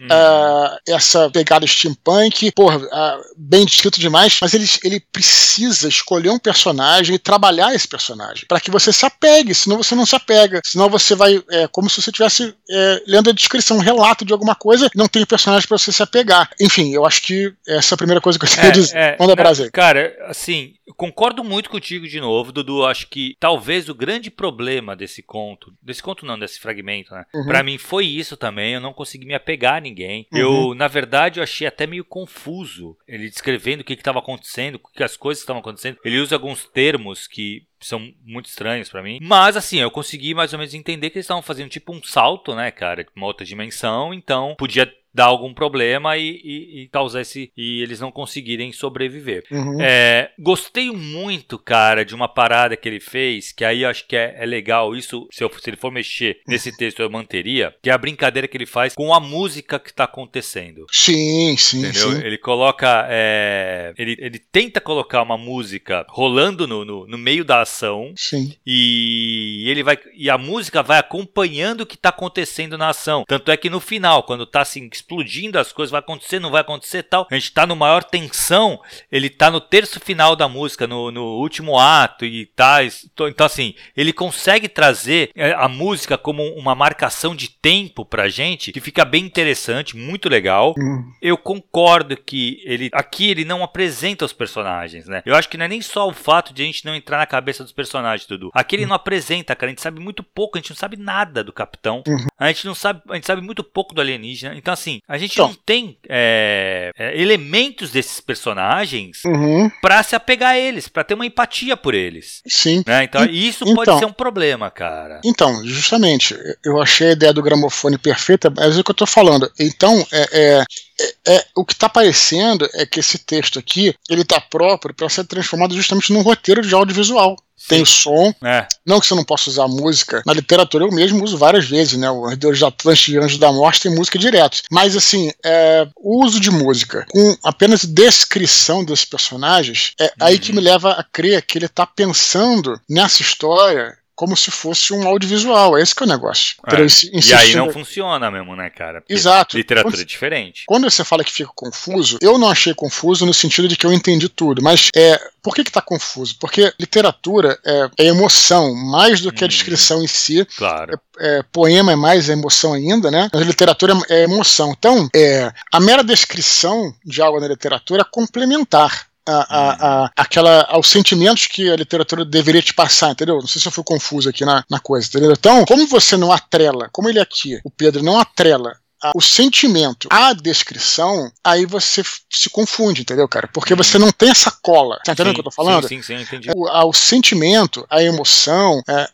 uh, essa pegada steampunk, porra, uh, bem descrito demais, mas ele, ele precisa escolher um personagem e trabalhar esse personagem, para que você se apegue, senão você não se apega, senão você vai, é como se você estivesse é, lendo a descrição, um relato de alguma coisa, não tem personagem para você se apegar. Enfim, eu acho que essa é a primeira coisa que eu queria é, dizer. É, Manda prazer. É, cara, assim, concordo muito contigo de novo, Dudu. Acho que talvez o grande problema desse conto, desse conto não, desse fragmento, né? Uhum. Pra mim foi isso também. Eu não consegui me apegar a ninguém. Uhum. Eu, na verdade, eu achei até meio confuso ele descrevendo o que estava acontecendo, o que as coisas estavam acontecendo. Ele usa alguns termos que são muito estranhos para mim. Mas assim, eu consegui mais ou menos entender que eles estavam fazendo tipo um salto, né, cara, uma outra dimensão, então podia dar algum problema e, e, e, causar esse. e eles não conseguirem sobreviver. Uhum. É, gostei muito, cara, de uma parada que ele fez, que aí eu acho que é, é legal. Isso, se, eu, se, ele for mexer nesse texto, eu manteria, que é a brincadeira que ele faz com a música que tá acontecendo. Sim, sim. Entendeu? Sim. Ele coloca. É, ele, ele tenta colocar uma música rolando no, no, no meio da ação. Sim. E ele vai. E a música vai acompanhando o que tá acontecendo na ação. Tanto é que no final, quando tá assim explodindo as coisas, vai acontecer, não vai acontecer tal. A gente tá no maior tensão, ele tá no terço final da música, no, no último ato e tá. Então, assim, ele consegue trazer é, a música como uma marcação de tempo pra gente, que fica bem interessante, muito legal. Uhum. Eu concordo que ele aqui ele não apresenta os personagens, né? Eu acho que não é nem só o fato de a gente não entrar na cabeça dos personagens, Dudu. Aqui ele uhum. não apresenta, cara. A gente sabe muito pouco, a gente não sabe nada do capitão. Uhum. A gente não sabe, a gente sabe muito pouco do alienígena. Então, assim, a gente então. não tem é, elementos desses personagens uhum. para se apegar a eles, para ter uma empatia por eles. Sim. Né? Então, e, isso então, pode ser um problema, cara. Então, justamente, eu achei a ideia do gramofone perfeita, mas é o que eu tô falando. Então, é, é é, é, o que está aparecendo é que esse texto aqui ele está próprio para ser transformado justamente num roteiro de audiovisual. Sim. Tem som, é. não que você não possa usar música. Na literatura eu mesmo uso várias vezes, né? O Deus de Atlântico e Anjos da Morte tem música direto. Mas assim, é, o uso de música com apenas descrição desses personagens é uhum. aí que me leva a crer que ele está pensando nessa história como se fosse um audiovisual. Esse que é o negócio. É. E aí não funciona mesmo, né, cara? Porque Exato. Literatura quando, é diferente. Quando você fala que fica confuso, eu não achei confuso no sentido de que eu entendi tudo, mas é por que está confuso? Porque literatura é, é, emoção, mais do que a hum. descrição em si. Claro. É, é, poema é mais emoção ainda, né? Mas a literatura é emoção. Então, é, a mera descrição de algo na literatura é complementar a, a, a, aquela, aos sentimentos que a literatura deveria te passar, entendeu? Não sei se eu fui confuso aqui na, na coisa, entendeu? Então, como você não atrela, como ele aqui, o Pedro, não atrela o sentimento à descrição, aí você se confunde, entendeu, cara? Porque você não tem essa cola. Tá entendendo o que eu tô falando? Sim, sim, sim entendi. O, o sentimento, a emoção, é,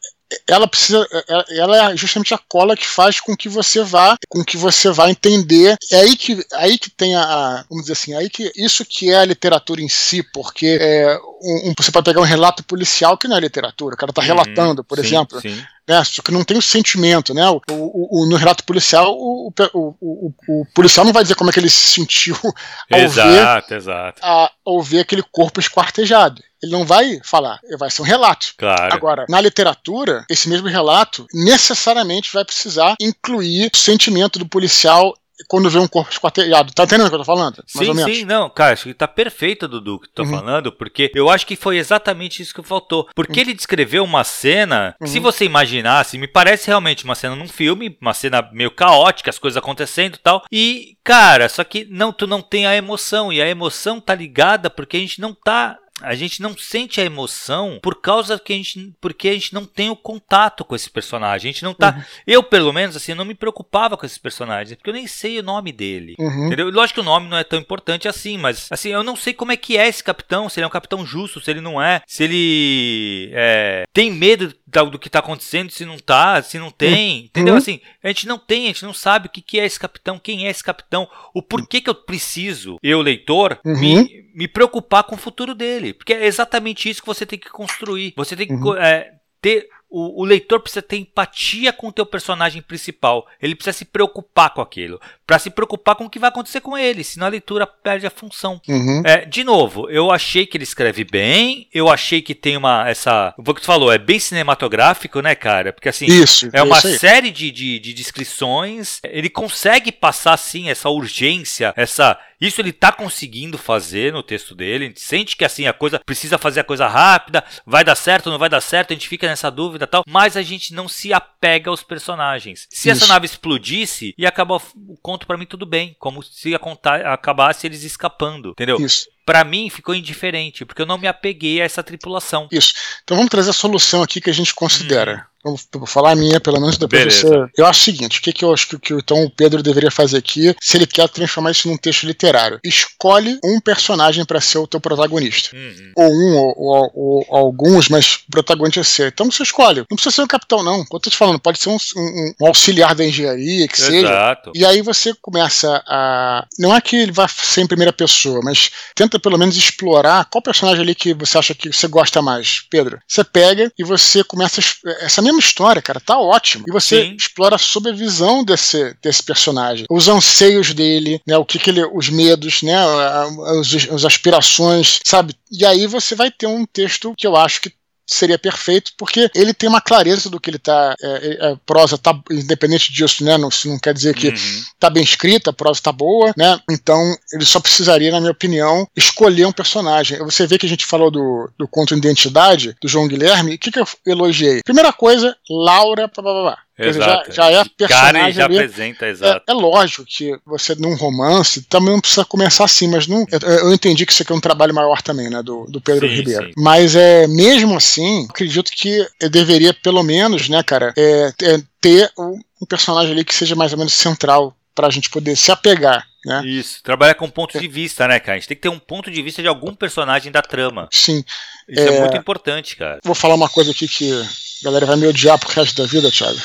ela precisa ela é justamente a cola que faz com que você vá com que você vá entender é aí que aí que tem a vamos dizer assim aí que isso que é a literatura em si porque é, um, você pode pegar um relato policial que não é literatura o cara está uhum, relatando por sim, exemplo sim. Né, só que não tem o sentimento, né? O, o, o no relato policial, o, o, policial não vai dizer como é que ele se sentiu ao exato, ver, exato. A, ao ver aquele corpo esquartejado. Ele não vai falar, vai ser um relato. Claro. Agora, na literatura, esse mesmo relato necessariamente vai precisar incluir o sentimento do policial quando vê um corpo esquartejado. Tá entendendo o que eu tô falando? Mais sim, ou menos. sim, não, cara, acho que tá perfeito, Dudu, que tu tá uhum. falando, porque eu acho que foi exatamente isso que faltou. Porque uhum. ele descreveu uma cena, uhum. se você imaginasse, me parece realmente uma cena num filme, uma cena meio caótica, as coisas acontecendo e tal. E, cara, só que não, tu não tem a emoção, e a emoção tá ligada porque a gente não tá a gente não sente a emoção por causa que a gente porque a gente não tem o contato com esse personagem. A gente não tá, uhum. eu pelo menos assim, não me preocupava com esses personagens, porque eu nem sei o nome dele. Uhum. Entendeu? Lógico que o nome não é tão importante assim, mas assim, eu não sei como é que é esse capitão, se ele é um capitão justo, se ele não é, se ele é, tem medo do que tá acontecendo, se não tá, se não tem, uhum. entendeu? Assim, a gente não tem, a gente não sabe o que, que é esse capitão, quem é esse capitão, o porquê que eu preciso, eu leitor, uhum. me, me preocupar com o futuro dele, porque é exatamente isso que você tem que construir. Você tem que uhum. é, ter o, o, leitor precisa ter empatia com o teu personagem principal. Ele precisa se preocupar com aquilo. para se preocupar com o que vai acontecer com ele. Senão a leitura perde a função. Uhum. É, de novo, eu achei que ele escreve bem. Eu achei que tem uma. essa O que tu falou, é bem cinematográfico, né, cara? Porque assim. Isso, é uma série de, de, de descrições. Ele consegue passar, assim, essa urgência, essa isso ele tá conseguindo fazer no texto dele. A gente sente que assim a coisa precisa fazer a coisa rápida, vai dar certo, não vai dar certo, a gente fica nessa dúvida tal, mas a gente não se apega aos personagens. Se Isso. essa nave explodisse e acabar o conto para mim tudo bem, como se acabasse eles escapando, entendeu? Isso para mim ficou indiferente, porque eu não me apeguei a essa tripulação. Isso. Então vamos trazer a solução aqui que a gente considera. Hum. Vou falar a minha, pelo menos depois Beleza. você. Eu acho o seguinte: o que, que eu acho que, que então o Pedro deveria fazer aqui, se ele quer transformar isso num texto literário? Escolhe um personagem para ser o teu protagonista. Uhum. Ou um, ou, ou, ou, alguns, mas o protagonista é ser. Então você escolhe. Não precisa ser o capitão, não. Como eu te falando, pode ser um, um, um auxiliar da engenharia, que Exato. seja. E aí você começa a. Não é que ele vai ser em primeira pessoa, mas tenta pelo menos explorar qual personagem ali que você acha que você gosta mais, Pedro. Você pega e você começa. Essa mesma história, cara, tá ótimo. E você Sim. explora sob a visão desse, desse personagem. Os anseios dele, né? O que, que ele. Os medos, né? As, as aspirações, sabe? E aí você vai ter um texto que eu acho que seria perfeito, porque ele tem uma clareza do que ele tá. É, é, a prosa tá, independente disso, né? Não, não quer dizer que uhum. tá bem escrita, a prosa tá boa, né? Então, ele só precisaria, na minha opinião, escolher um personagem. Você vê que a gente falou do, do conto Identidade, do João Guilherme, o que, que eu elogiei? Primeira coisa, Laura, blá, blá, blá. Dizer, já, já é a personagem. já ali. apresenta, exato. É, é, lógico que você, num romance, também não precisa começar assim, mas não, eu, eu, entendi que isso aqui é um trabalho maior também, né, do, do Pedro sim, Ribeiro. Sim. Mas é mesmo assim, acredito que eu deveria, pelo menos, né, cara, é, é ter um, um personagem ali que seja mais ou menos central para a gente poder se apegar. Né? Isso, trabalhar com ponto de vista, né, cara? A gente tem que ter um ponto de vista de algum personagem da trama. Sim. Isso é, é muito importante, cara. Vou falar uma coisa aqui que a galera vai me odiar pro resto da vida, Thiago.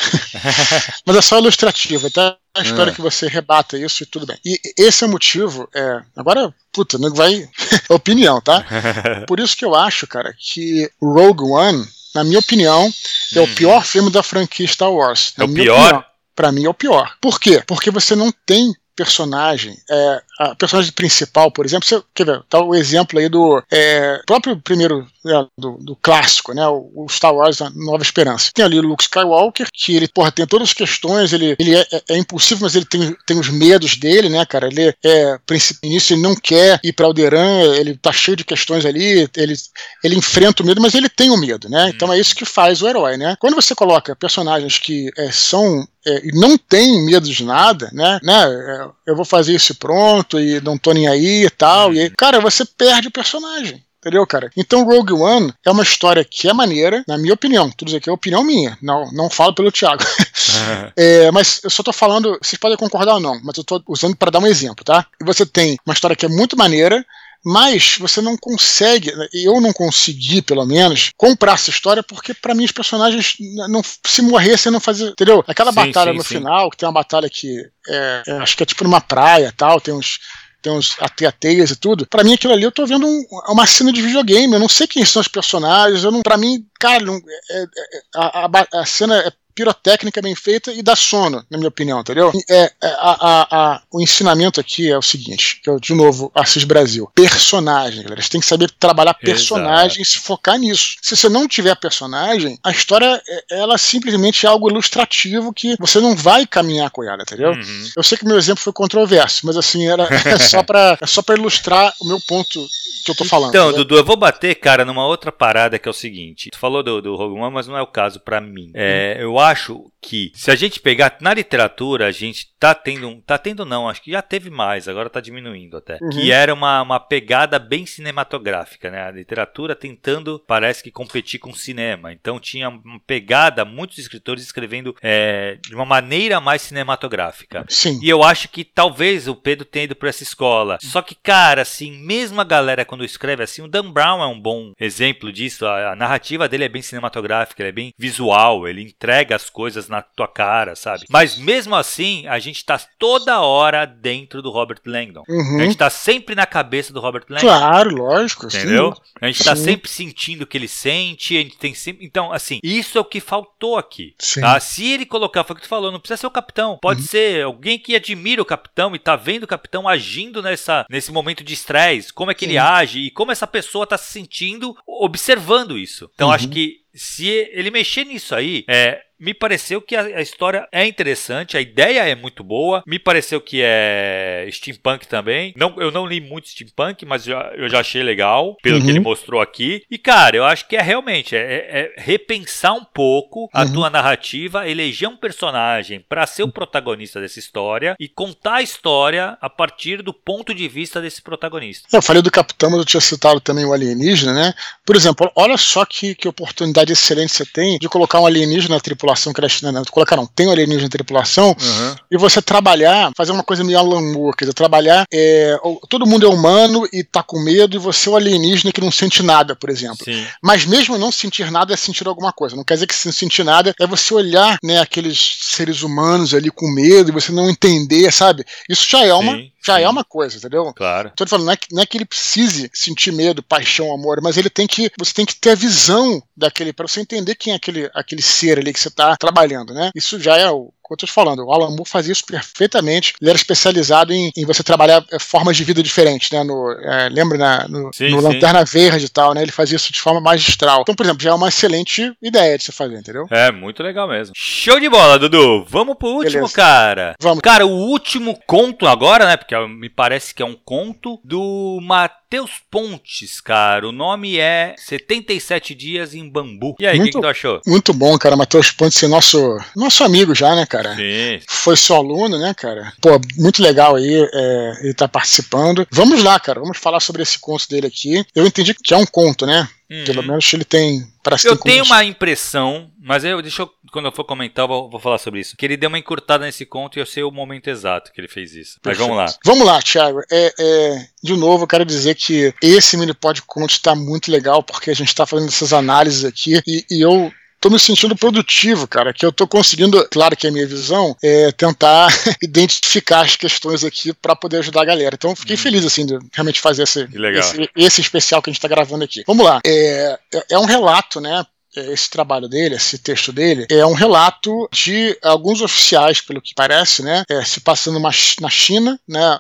Mas é só ilustrativo, tá? Eu espero é. que você rebata isso e tudo bem. E esse é o motivo. É, agora, puta, não vai. opinião, tá? Por isso que eu acho, cara, que Rogue One, na minha opinião, é o uhum. pior filme da franquia Star Wars. É o pior? Opinião para mim é o pior. Por quê? Porque você não tem personagem, é, a personagem principal, por exemplo, você quer ver, tá o exemplo aí do é, próprio primeiro né, do, do, clássico, né, o, Star Wars a Nova Esperança. Tem ali o Luke Skywalker, que ele, porra, tem todas as questões, ele, ele é, é, é impulsivo, mas ele tem, tem os medos dele, né, cara, ele é, início ele não quer ir para Alderan, ele tá cheio de questões ali, ele, ele enfrenta o medo, mas ele tem o medo, né, então é isso que faz o herói, né. Quando você coloca personagens que é, são é, e não tem medo de nada, né? né? É, eu vou fazer isso pronto e não tô nem aí e tal. E aí, cara, você perde o personagem. Entendeu, cara? Então Rogue One é uma história que é maneira, na minha opinião. Tudo isso aqui é opinião minha. Não, não falo pelo Thiago. é, mas eu só tô falando, vocês podem concordar ou não, mas eu tô usando para dar um exemplo, tá? E você tem uma história que é muito maneira, mas você não consegue, eu não consegui, pelo menos, comprar essa história porque para mim os personagens não se morressem não fazia, entendeu? Aquela sim, batalha sim, no sim. final, que tem uma batalha que é, é, acho que é tipo numa praia, tal, tem uns tem uns ateias e tudo. Para mim aquilo ali eu tô vendo um, uma cena de videogame, eu não sei quem são os personagens, eu não, para mim, cara, não, é, é, a, a, a, cena é pirotécnica bem feita e dá sono, na minha opinião, entendeu? É, é a, a, a, o ensinamento aqui é o seguinte, que eu, de novo, Assis Brasil. Personagem, galera. Você tem que saber trabalhar personagem e se focar nisso. Se você não tiver personagem, a história, é, ela simplesmente é algo ilustrativo que você não vai caminhar com ela, entendeu? Uhum. Eu sei que meu exemplo foi controverso, mas assim, era é só para é só pra ilustrar o meu ponto que eu tô falando. Então? Dudu, eu vou bater, cara, numa outra parada que é o seguinte. Tu falou do, do Rogue One, mas não é o caso para mim. É, eu acho que se a gente pegar na literatura, a gente tá tendo, tá tendo não, acho que já teve mais, agora tá diminuindo até, uhum. que era uma, uma pegada bem cinematográfica, né? A literatura tentando, parece que competir com o cinema. Então tinha uma pegada, muitos escritores escrevendo é, de uma maneira mais cinematográfica. Sim. E eu acho que talvez o Pedro tenha ido para essa escola. Só que, cara, assim, mesmo a galera quando escreve assim, o Dan Brown é um bom exemplo disso. A, a narrativa dele é bem cinematográfica, é bem visual, ele entrega as coisas na tua cara, sabe? Mas mesmo assim, a gente tá toda hora dentro do Robert Langdon. Uhum. A gente tá sempre na cabeça do Robert Langdon. Claro, lógico. Entendeu? Sim. A gente tá sim. sempre sentindo o que ele sente, a gente tem sempre. Então, assim, isso é o que faltou aqui. Tá? Se ele colocar, foi o que tu falou, não precisa ser o capitão. Pode uhum. ser alguém que admira o capitão e tá vendo o capitão agindo nessa, nesse momento de estresse, como é que sim. ele age e como essa pessoa tá se sentindo observando isso. Então, uhum. acho que se ele mexer nisso aí, é, me pareceu que a, a, história é interessante, a ideia é muito boa. Me pareceu que é steampunk também. Não, eu não li muito steampunk, mas já, eu já achei legal, pelo uhum. que ele mostrou aqui. E, cara, eu acho que é realmente é, é, é repensar um pouco a uhum. tua narrativa, eleger um personagem para ser o protagonista dessa história e contar a história a partir do ponto de vista desse protagonista. Eu falei do Capitão, mas eu tinha citado também o alienígena, né? Por exemplo, olha só que, que oportunidade excelente você tem de colocar um alienígena na tripulação tripulação que era, né, colocaram, tem um alienígena na tripulação, uhum. e você trabalhar, fazer uma coisa meio Alan Moore, quer dizer, trabalhar, é, todo mundo é humano e tá com medo, e você é o alienígena que não sente nada, por exemplo. Sim. Mas mesmo não sentir nada é sentir alguma coisa. Não quer dizer que se não sentir nada é você olhar, né, aqueles seres humanos ali com medo e você não entender, sabe? Isso já é uma, sim, já é é uma coisa, entendeu? Claro. Tô falando, não é, que, não é que ele precise sentir medo, paixão, amor, mas ele tem que, você tem que ter a visão daquele, para você entender quem é aquele, aquele ser ali que você tá trabalhando, né? Isso já é o eu tô te falando, o Alan Moore fazia isso perfeitamente. Ele era especializado em, em você trabalhar é, formas de vida diferentes, né? No, é, lembra na, no, sim, no Lanterna Verde e tal, né? Ele fazia isso de forma magistral. Então, por exemplo, já é uma excelente ideia de você fazer, entendeu? É, muito legal mesmo. Show de bola, Dudu. Vamos pro último, Beleza. cara. Vamos. Cara, o último conto agora, né? Porque me parece que é um conto do Matheus Pontes, cara. O nome é 77 Dias em Bambu. E aí, o que, que tu achou? Muito bom, cara. Matheus Pontes é nosso, nosso amigo já, né, cara? Sim. Foi seu aluno, né, cara? Pô, muito legal aí é, ele tá participando. Vamos lá, cara. Vamos falar sobre esse conto dele aqui. Eu entendi que é um conto, né? Uhum. Pelo menos ele tem. Parece eu tenho uma impressão, mas eu, deixa eu, quando eu for comentar, eu vou, vou, falar sobre isso. Que ele deu uma encurtada nesse conto e eu sei o momento exato que ele fez isso. Perfeito. Mas vamos lá. Vamos lá, Thiago. É, é, de novo, eu quero dizer que esse mini pod conto está muito legal, porque a gente está fazendo essas análises aqui e, e eu tô me sentindo produtivo, cara, que eu tô conseguindo, claro que é a minha visão, é tentar identificar as questões aqui para poder ajudar a galera. Então, fiquei hum. feliz, assim, de realmente fazer esse, esse, esse, especial que a gente tá gravando aqui. Vamos lá. É, é, é um relato, né, esse trabalho dele, esse texto dele, é um relato de alguns oficiais, pelo que parece, né, é, se passando uma, na China, né,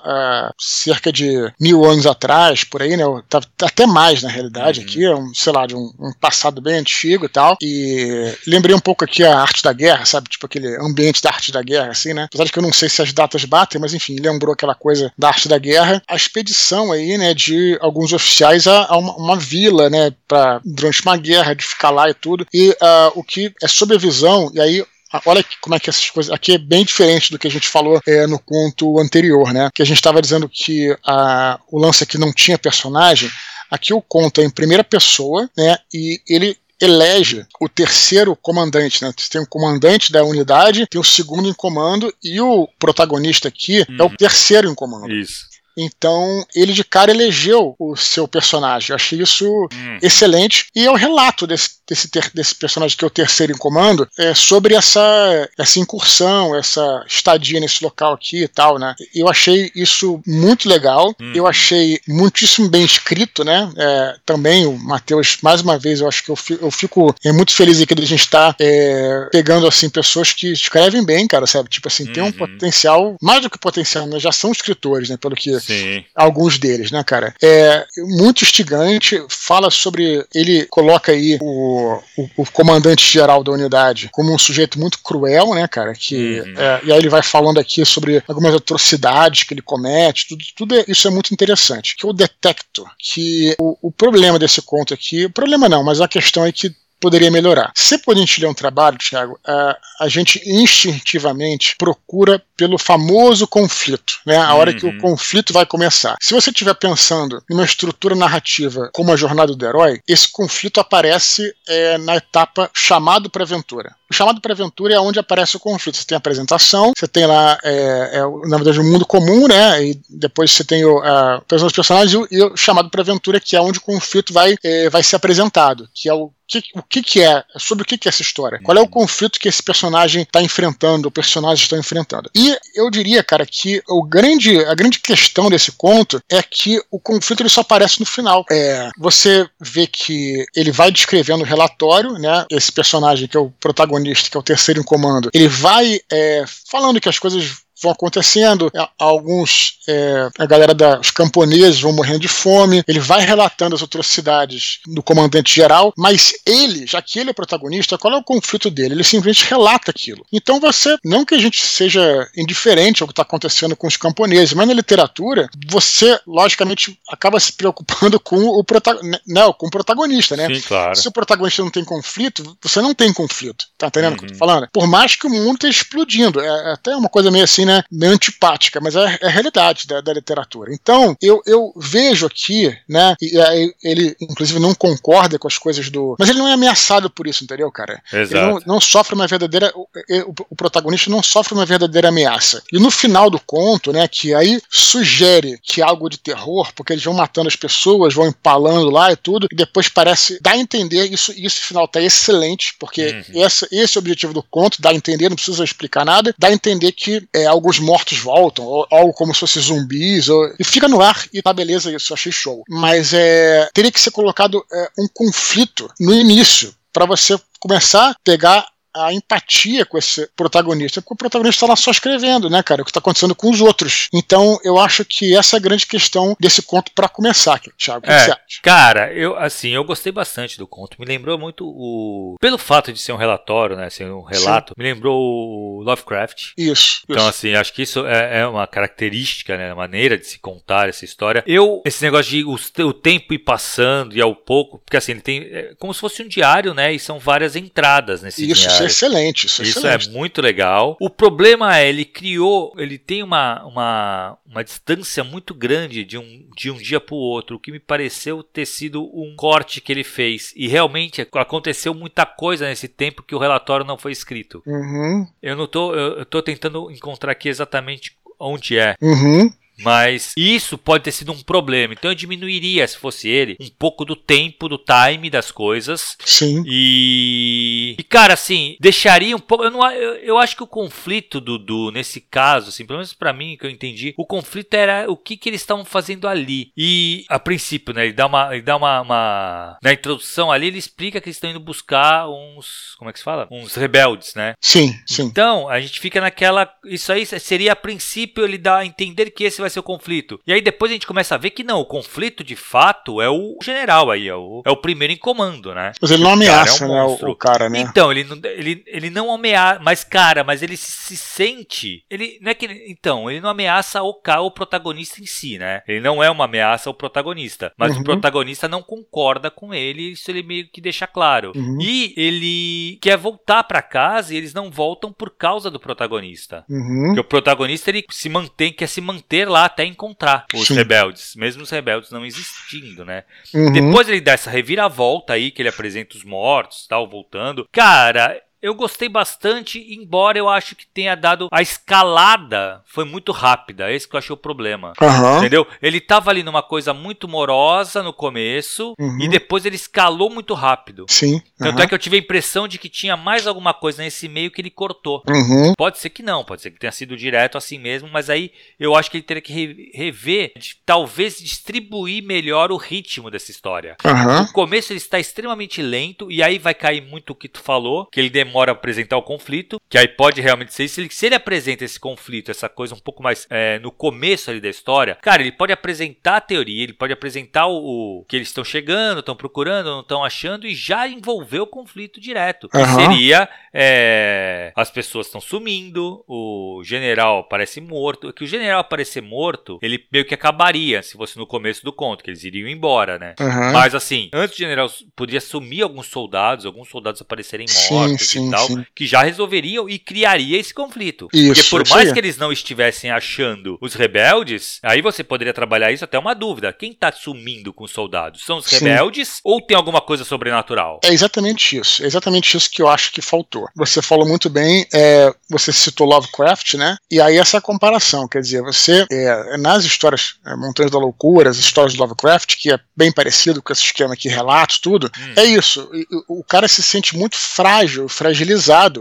cerca de mil anos atrás, por aí, né, tá, tá até mais na realidade uhum. aqui, é um, sei lá, de um, um, passado bem antigo e tal, e lembrei um pouco aqui a arte da guerra, sabe, tipo aquele ambiente da arte da guerra, assim, né, apesar de que eu não sei se as datas batem, mas enfim, lembrou aquela coisa da arte da guerra, a expedição aí, né, de alguns oficiais a, a uma, uma, vila, né, pra, durante uma guerra, de ficar lá e tudo. E uh, o que é sob a visão, e aí Olha como é que essas coisas. Aqui é bem diferente do que a gente falou é, no conto anterior, né? Que a gente estava dizendo que a, o lance aqui não tinha personagem. Aqui o conto é em primeira pessoa, né? E ele elege o terceiro comandante, né? Você tem o comandante da unidade, tem o segundo em comando e o protagonista aqui uhum. é o uhum. terceiro em comando. Isso. Então, ele de cara elegeu o seu personagem. Eu achei isso uhum. excelente. E é o relato desse desse, ter, desse personagem que é o terceiro em comando, é sobre essa, essa incursão, essa estadia nesse local aqui e tal, né? Eu achei isso muito legal, hum. eu achei muitíssimo bem escrito, né? É, também o Matheus, mais uma vez, eu acho que eu fico, eu fico é, muito feliz aqui de a gente estar tá, é, pegando, assim, pessoas que escrevem bem, cara, sabe? Tipo assim, uhum. tem um uhum. potencial, mais do que potencial, né? Já são escritores, né? Pelo que Sim. alguns deles, né, cara? É muito instigante, fala sobre, ele coloca aí o o, o comandante-geral da unidade como um sujeito muito cruel, né, cara? Que, uhum. é, e aí ele vai falando aqui sobre algumas atrocidades que ele comete, tudo, tudo é, isso é muito interessante. Que eu detecto que o, o problema desse conto aqui, problema não, mas a questão é que poderia melhorar. Se gente lê um trabalho, Thiago, a, a gente instintivamente procura pelo famoso conflito, né? A hora uhum. que o uhum. conflito vai começar. Se você estiver pensando numa estrutura narrativa como a jornada do herói, esse conflito aparece é, na etapa chamado para aventura. O chamado para aventura é onde aparece o conflito. Você tem a apresentação, você tem lá, é, é, na verdade, o mundo comum, né? E depois você tem o, a, os personagens e o, e o chamado para aventura, que é onde o conflito vai, é, vai ser apresentado, que é o que, o que, que é, sobre o que, que é essa história. Qual é o conflito que esse personagem está enfrentando, o personagem está enfrentando. E eu diria, cara, que o grande, a grande questão desse conto é que o conflito ele só aparece no final. É, você vê que ele vai descrevendo o relatório, né? Esse personagem que é o protagonista, que é o terceiro em comando, ele vai é, falando que as coisas vão acontecendo, alguns, é, a galera dos camponeses vão morrendo de fome, ele vai relatando as atrocidades do comandante geral, mas ele, já que ele é protagonista, qual é o conflito dele? Ele simplesmente relata aquilo. Então você, não que a gente seja indiferente ao que está acontecendo com os camponeses, mas na literatura, você, logicamente, acaba se preocupando com o, prota né, né, com o protagonista, né? Sim, claro. Se o protagonista não tem conflito, você não tem conflito. Tá entendendo o que eu tô uhum. falando? Por mais que o mundo esteja explodindo, é, é até uma coisa meio assim, né? Né, meio antipática, mas é, é a realidade da, da, literatura. Então, eu, eu vejo aqui, né, e, e, ele inclusive não concorda com as coisas do. Mas ele não é ameaçado por isso, entendeu, cara? Exato. Ele não, não sofre uma verdadeira. O, o, o, protagonista não sofre uma verdadeira ameaça. E no final do conto, né, que aí sugere que é algo de terror, porque eles vão matando as pessoas, vão empalando lá e tudo, e depois parece. dá a entender, isso, isso final tá excelente, porque uhum. esse, esse é o objetivo do conto, dá a entender, não precisa explicar nada, dá a entender que é algo os mortos voltam, ou algo como se fossem zumbis, ou... e fica no ar, e tá beleza isso, achei show. Mas é, teria que ser colocado é, um conflito no início, para você começar a pegar a empatia com esse protagonista, porque o protagonista está lá só escrevendo, né, cara? O que está acontecendo com os outros. Então, eu acho que essa é a grande questão desse conto para começar, Thiago. O que, é, você acha? Cara, eu, assim, eu gostei bastante do conto. Me lembrou muito o. Pelo fato de ser um relatório, né? Ser um relato, Sim. me lembrou o Lovecraft. Isso. Então, isso. assim, acho que isso é, é, uma característica, né? A maneira de se contar essa história. Eu, esse negócio de o, o tempo ir passando e ao pouco, porque assim, ele tem. É como se fosse um diário, né? E são várias entradas nesse isso, diário. Isso é excelente. Isso, é, isso excelente. é muito legal. O problema é, ele criou. Ele tem uma, uma, uma distância muito grande de um, de um dia para o outro, o que me pareceu ter sido um corte que ele fez. E realmente aconteceu muita coisa nesse tempo que o relatório não foi escrito. Uhum. Eu não tô, eu, eu tô tentando encontrar aqui exatamente onde é. Uhum. Mas isso pode ter sido um problema. Então eu diminuiria, se fosse ele, um pouco do tempo, do time das coisas. Sim. E. E, cara, assim, deixaria um pouco. Eu, não, eu, eu acho que o conflito do Dudu, nesse caso, assim, pelo menos pra mim, que eu entendi, o conflito era o que, que eles estavam fazendo ali. E, a princípio, né, ele dá uma. Ele dá uma, uma, Na introdução ali, ele explica que eles estão indo buscar uns. Como é que se fala? Uns rebeldes, né? Sim, sim. Então, a gente fica naquela. Isso aí seria a princípio ele dá a entender que esse vai ser o conflito. E aí depois a gente começa a ver que não, o conflito de fato é o general aí, é o, é o primeiro em comando, né? Mas ele não ameaça, é um né, o, o, cara, né? Então, ele não, ele, ele não ameaça, mas cara, mas ele se, se sente, ele não é que ele, então, ele não ameaça o cara, o protagonista em si, né? Ele não é uma ameaça ao protagonista, mas uhum. o protagonista não concorda com ele, isso ele meio que deixa claro. Uhum. E ele quer voltar para casa e eles não voltam por causa do protagonista. Uhum. Porque o protagonista ele se mantém, quer se manter lá até encontrar os Sim. rebeldes, mesmo os rebeldes não existindo, né? Uhum. Depois ele dá essa reviravolta aí, que ele apresenta os mortos tal, voltando. Cara, eu gostei bastante, embora eu acho que tenha dado a escalada foi muito rápida. Esse que eu achei o problema. Uhum. Entendeu? Ele tava ali numa coisa muito morosa no começo uhum. e depois ele escalou muito rápido. Sim. Uhum. Tanto é que eu tive a impressão de que tinha mais alguma coisa nesse meio que ele cortou. Uhum. Pode ser que não, pode ser que tenha sido direto assim mesmo, mas aí eu acho que ele teria que rever, talvez distribuir melhor o ritmo dessa história. No começo ele está extremamente lento e aí vai cair muito o que tu falou, que ele demora demora a apresentar o conflito, que aí pode realmente ser. Se ele, se ele apresenta esse conflito, essa coisa um pouco mais é, no começo ali da história, cara, ele pode apresentar a teoria, ele pode apresentar o, o que eles estão chegando, estão procurando, não estão achando e já envolver o conflito direto. Que uhum. seria é, as pessoas estão sumindo, o general parece morto. Que o general aparecer morto, ele meio que acabaria se fosse no começo do conto, que eles iriam embora, né? Uhum. Mas assim, antes o general podia sumir alguns soldados, alguns soldados aparecerem mortos sim, sim, e tal, sim. que já resolveriam e criaria esse conflito. Isso, Porque por mais que eles não estivessem achando os rebeldes, aí você poderia trabalhar isso até uma dúvida. Quem tá sumindo com os soldados? São os Sim. rebeldes ou tem alguma coisa sobrenatural? É exatamente isso. É exatamente isso que eu acho que faltou. Você falou muito bem, é, você citou Lovecraft, né? E aí essa comparação, quer dizer, você é, nas histórias é, Montanhas da Loucura, as histórias de Lovecraft, que é bem parecido com esse esquema aqui, relatos, tudo, Hum. é isso. E- O cara se sente muito frágil, fragilizado.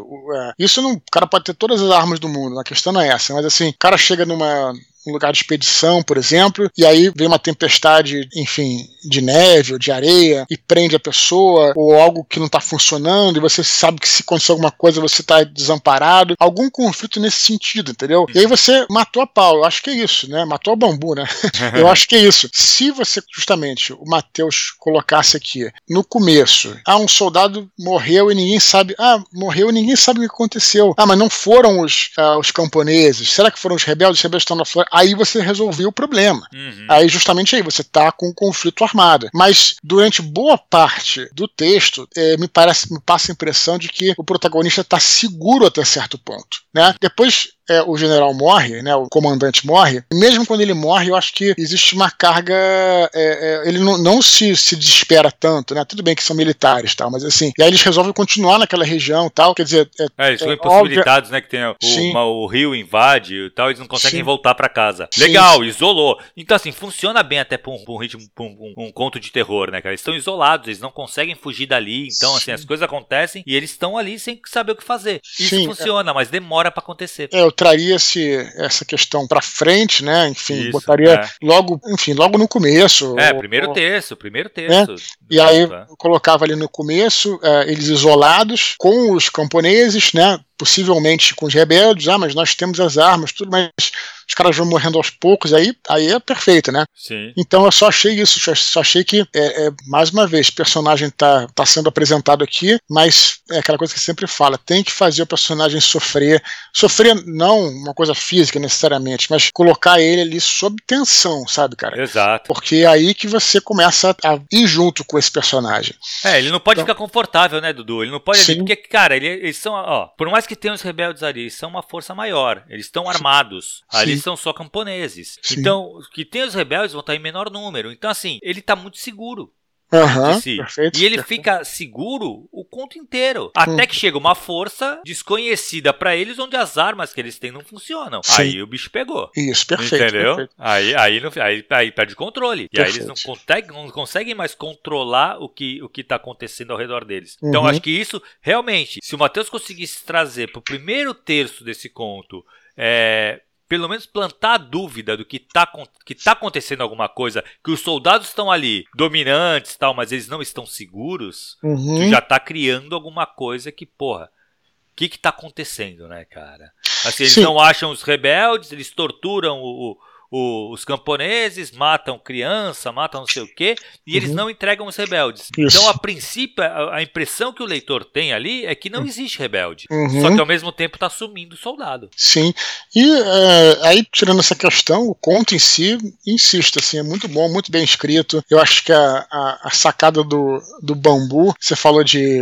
O- é, Isso não. O cara pode ter todas as armas do mundo, a questão não é essa, mas assim, o cara chega numa um lugar de expedição, por exemplo, e aí vem uma tempestade, enfim, de neve ou de areia e prende a pessoa, ou algo que não está funcionando, e você sabe que se acontecer alguma coisa você está desamparado. Algum conflito nesse sentido, entendeu? E aí você matou a pau, eu acho que é isso, né? Matou a bambu, né? eu acho que é isso. Se você, justamente, o Matheus colocasse aqui, no começo, ah, um soldado morreu e ninguém sabe, ah, morreu e ninguém sabe o que aconteceu. Ah, mas não foram os, ah, os camponeses, será que foram os rebeldes? Os rebeldes estão na floresta? Aí você resolveu o problema. Uhum. Aí, justamente aí, você tá com um conflito armado. Mas, durante boa parte do texto, eh, me parece, me passa a impressão de que o protagonista tá seguro até certo ponto. Né? Depois é, o general morre, né, o comandante morre, mesmo quando ele morre, eu acho que existe uma carga. é, é, ele não, não se, se desespera tanto, né? Tudo bem que são militares tal, mas assim. E aí eles resolvem continuar naquela região tal. Quer dizer, é, É, eles são É, impossibilitados, né? Que tem o, uma- o rio invade e tal, eles não conseguem Sim. voltar pra casa. Sim, Legal, isolou. Então, assim, funciona bem até pra um, pra um ritmo, pra um, um- conto de terror, né, cara? Eles estão isolados, eles não conseguem fugir dali. Então, assim, Sim. as coisas acontecem e eles estão ali sem saber o que fazer. Isso Sim, funciona, mas demora pra acontecer. É, o traria esse, essa questão para frente, né? Enfim, Isso, botaria é. logo, enfim, logo no começo. É, ou, primeiro ou, terço, primeiro né? terço. Né? E aí é. colocava ali no começo é, eles isolados com os camponeses, né? Possivelmente com os rebeldes, ah, mas nós temos as armas, tudo, mas os caras vão morrendo aos poucos, aí, aí é perfeito, né? Sim. Então eu só achei isso, só achei que, é, é, mais uma vez, o personagem tá, tá sendo apresentado aqui, mas é aquela coisa que sempre fala, tem que fazer o personagem sofrer, sofrer não uma coisa física necessariamente, mas colocar ele ali sob tensão, sabe, cara? Exato. Porque é aí que você começa a ir junto com esse personagem. É, ele não pode então, ficar confortável, né, Dudu? Ele não pode, ali, porque, cara, ele, eles são, ó, por mais que tenham os rebeldes ali, eles são uma força maior, eles estão armados, sim. ali são só camponeses. Sim. Então, que tem os rebeldes vão estar em menor número. Então, assim, ele está muito seguro. Uhum, si. perfeito, e ele perfeito. fica seguro o conto inteiro. Até que chega uma força desconhecida para eles, onde as armas que eles têm não funcionam. Sim. Aí o bicho pegou. Isso, perfeito. Entendeu? Perfeito. Aí, aí, não, aí, aí perde controle. E aí eles não conseguem, não conseguem mais controlar o que, o que tá acontecendo ao redor deles. Então, uhum. Então acho que isso, realmente, se o Matheus conseguisse trazer pro primeiro terço desse conto. É, pelo menos plantar a dúvida do que está que tá acontecendo alguma coisa, que os soldados estão ali dominantes tal, mas eles não estão seguros, uhum. já está criando alguma coisa que, porra, o que está acontecendo, né, cara? Assim, eles Sim. não acham os rebeldes, eles torturam o, o, os camponeses, matam criança, matam não sei o quê, e uhum. eles não entregam os rebeldes. Isso. Então, a princípio, a, a, impressão que o leitor tem ali é que não existe rebelde. Uhum. Só que ao mesmo tempo está sumindo o soldado. Sim. E é, aí, tirando essa questão, o conto em si, insisto, assim, é muito bom, muito bem escrito. Eu acho que a, a, a sacada do, do bambu, você falou de.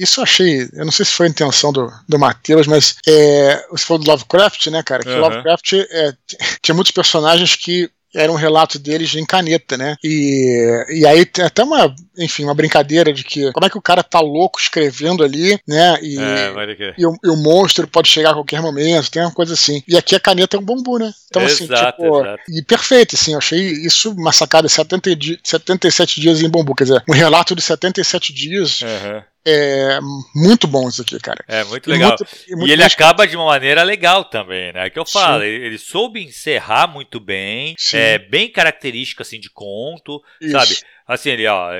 Isso eu achei. Eu não sei se foi a intenção do, do Matheus, mas é, você falou do Lovecraft, né, cara? Que uhum. Lovecraft é, tinha muitos personagens personagens que era um relato deles em caneta, né? E, e aí tem até uma, enfim, uma brincadeira de que como é que o cara tá louco escrevendo ali, né? E, é, e, o, e, o, monstro pode chegar a qualquer momento, tem uma coisa assim. E aqui a caneta é um bambu, né? Então, assim, exato, assim, tipo, exato. e perfeito, assim, eu achei isso uma sacada 70 di 77 dias em bambu, quer dizer, um relato de 77 dias. Uhum é muito bom isso aqui, cara. É muito legal. E, muito, muito e ele acaba de uma maneira legal também, né? É que eu falo, ele, ele, soube encerrar muito bem, Sim. é bem característico assim de conto, isso. sabe? Assim, ele, ó,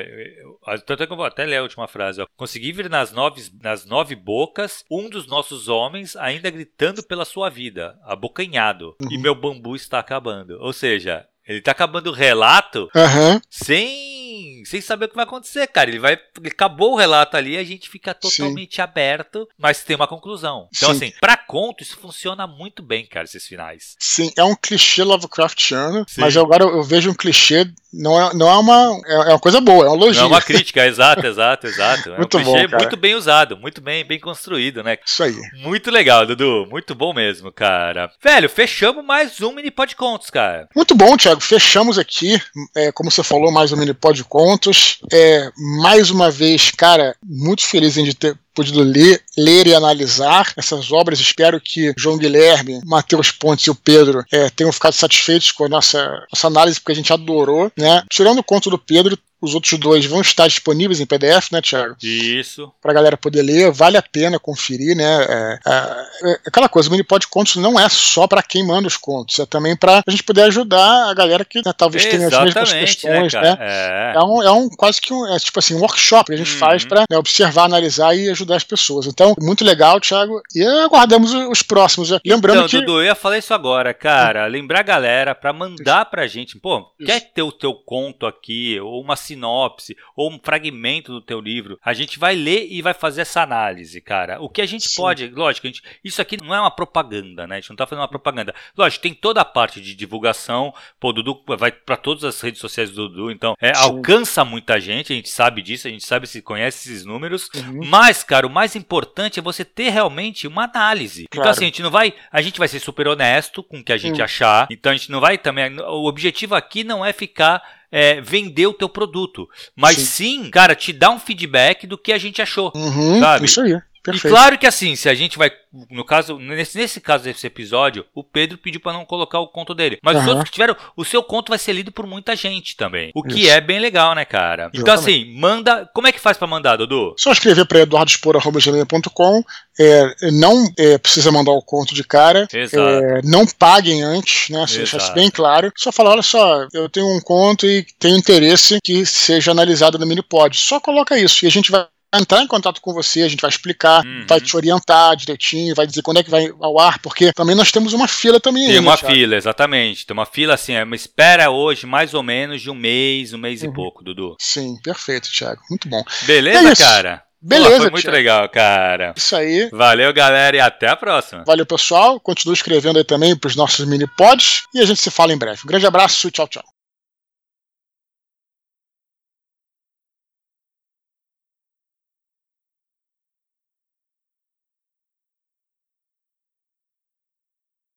tanto é que eu vou até ler a última frase, ó. Consegui vir nas nove, nas nove bocas um dos nossos homens ainda gritando pela sua vida, abocanhado, uhum. e meu bambu está acabando. Ou seja, ele tá acabando o relato uhum. sem, sem saber o que vai acontecer, cara. Ele vai. Acabou o relato ali, a gente fica totalmente Sim. aberto, mas tem uma conclusão. Então, Sim. assim, pra conto, isso funciona muito bem, cara, esses finais. Sim, é um clichê Lovecraftiano, Sim. mas agora eu vejo um clichê, não é, não é uma. É, é uma coisa boa, é uma logia. Não é uma crítica, exato, exato, exato. É muito um clichê bom, muito bem usado, muito bem, bem construído, né? Isso aí. Muito legal, Dudu. Muito bom mesmo, cara. Velho, fechamos mais um mini pod contos, cara. Muito bom, Thiago. Thiago, fechamos aqui. É, como você falou, mais um Minipod de Contos. É, mais uma vez, cara, muito feliz de ter podido ler, ler e analisar essas obras. Espero que João Guilherme, Matheus Pontes e o Pedro é, tenham ficado satisfeitos com a nossa, nossa análise, porque a gente adorou. Né? Tirando o conto do Pedro, os outros dois vão estar disponíveis em PDF, né, Thiago? Isso. Pra galera poder ler, vale a pena conferir, né? É, é, é aquela coisa, o Minipod Contos não é só para quem manda os contos, é também para a gente poder ajudar a galera que né, talvez tenha as mesmas né, questões, né? né? É. é. um, é um quase que um, é, tipo assim, um workshop que a gente uhum. faz para né, observar, analisar e ajudar as pessoas. Então, muito legal, Thiago, e aguardamos os próximos. Lembrando então, que. Dudu, eu ia falar isso agora, cara. Lembrar a galera para mandar pra gente, pô, isso. quer ter o teu conto aqui, ou uma sinopse ou um fragmento do teu livro, a gente vai ler e vai fazer essa análise, cara. O que a gente Sim. pode, lógico, gente, isso aqui não é uma propaganda, né? A gente não tá fazendo uma propaganda. Lógico, tem toda a parte de divulgação, pô, Dudu vai para todas as redes sociais do Dudu, então é, alcança muita gente, a gente sabe disso, a gente sabe se conhece esses números, uhum. mas, cara, o mais importante é você ter realmente uma análise. Então, claro. Então, assim, a gente não vai, a gente vai ser super honesto com o que a gente uhum. achar, então a gente não vai também, o objetivo aqui não é ficar é, vender o teu produto. Mas sim. sim. cara, te dá um feedback do que a gente achou. Uhum, sabe? Isso aí. Perfeito. E claro que assim, se a gente vai. No caso, nesse, nesse caso desse episódio, o Pedro pediu para não colocar o conto dele. Mas uhum. os outros que tiveram, o seu conto vai ser lido por muita gente também. O que Isso. é bem legal, né, cara? Então, Exatamente. Então, assim, manda. Como é que faz para mandar, Dudu? Só escrever para eduardospor.com. É, não é, precisa mandar o conto de cara. É, não paguem antes, né? Deixar isso bem claro. Só falar: olha só, eu tenho um conto e tenho interesse que seja analisado no Minipod. Só coloca isso e a gente vai entrar em contato com você, a gente vai explicar, uhum. vai te orientar direitinho, vai dizer quando é que vai ao ar, porque também nós temos uma fila também. Tem uma né, fila, exatamente. Tem uma fila assim, é uma espera hoje mais ou menos de um mês, um mês uhum. e pouco, Dudu. Sim, perfeito, Thiago. Muito bom. Beleza, é cara? Beleza, Pô, foi muito Thiago. legal, cara. Isso aí. Valeu, galera, e até a próxima. Valeu, pessoal. Continue escrevendo aí também para os nossos mini pods e a gente se fala em breve. Um grande abraço, tchau, tchau.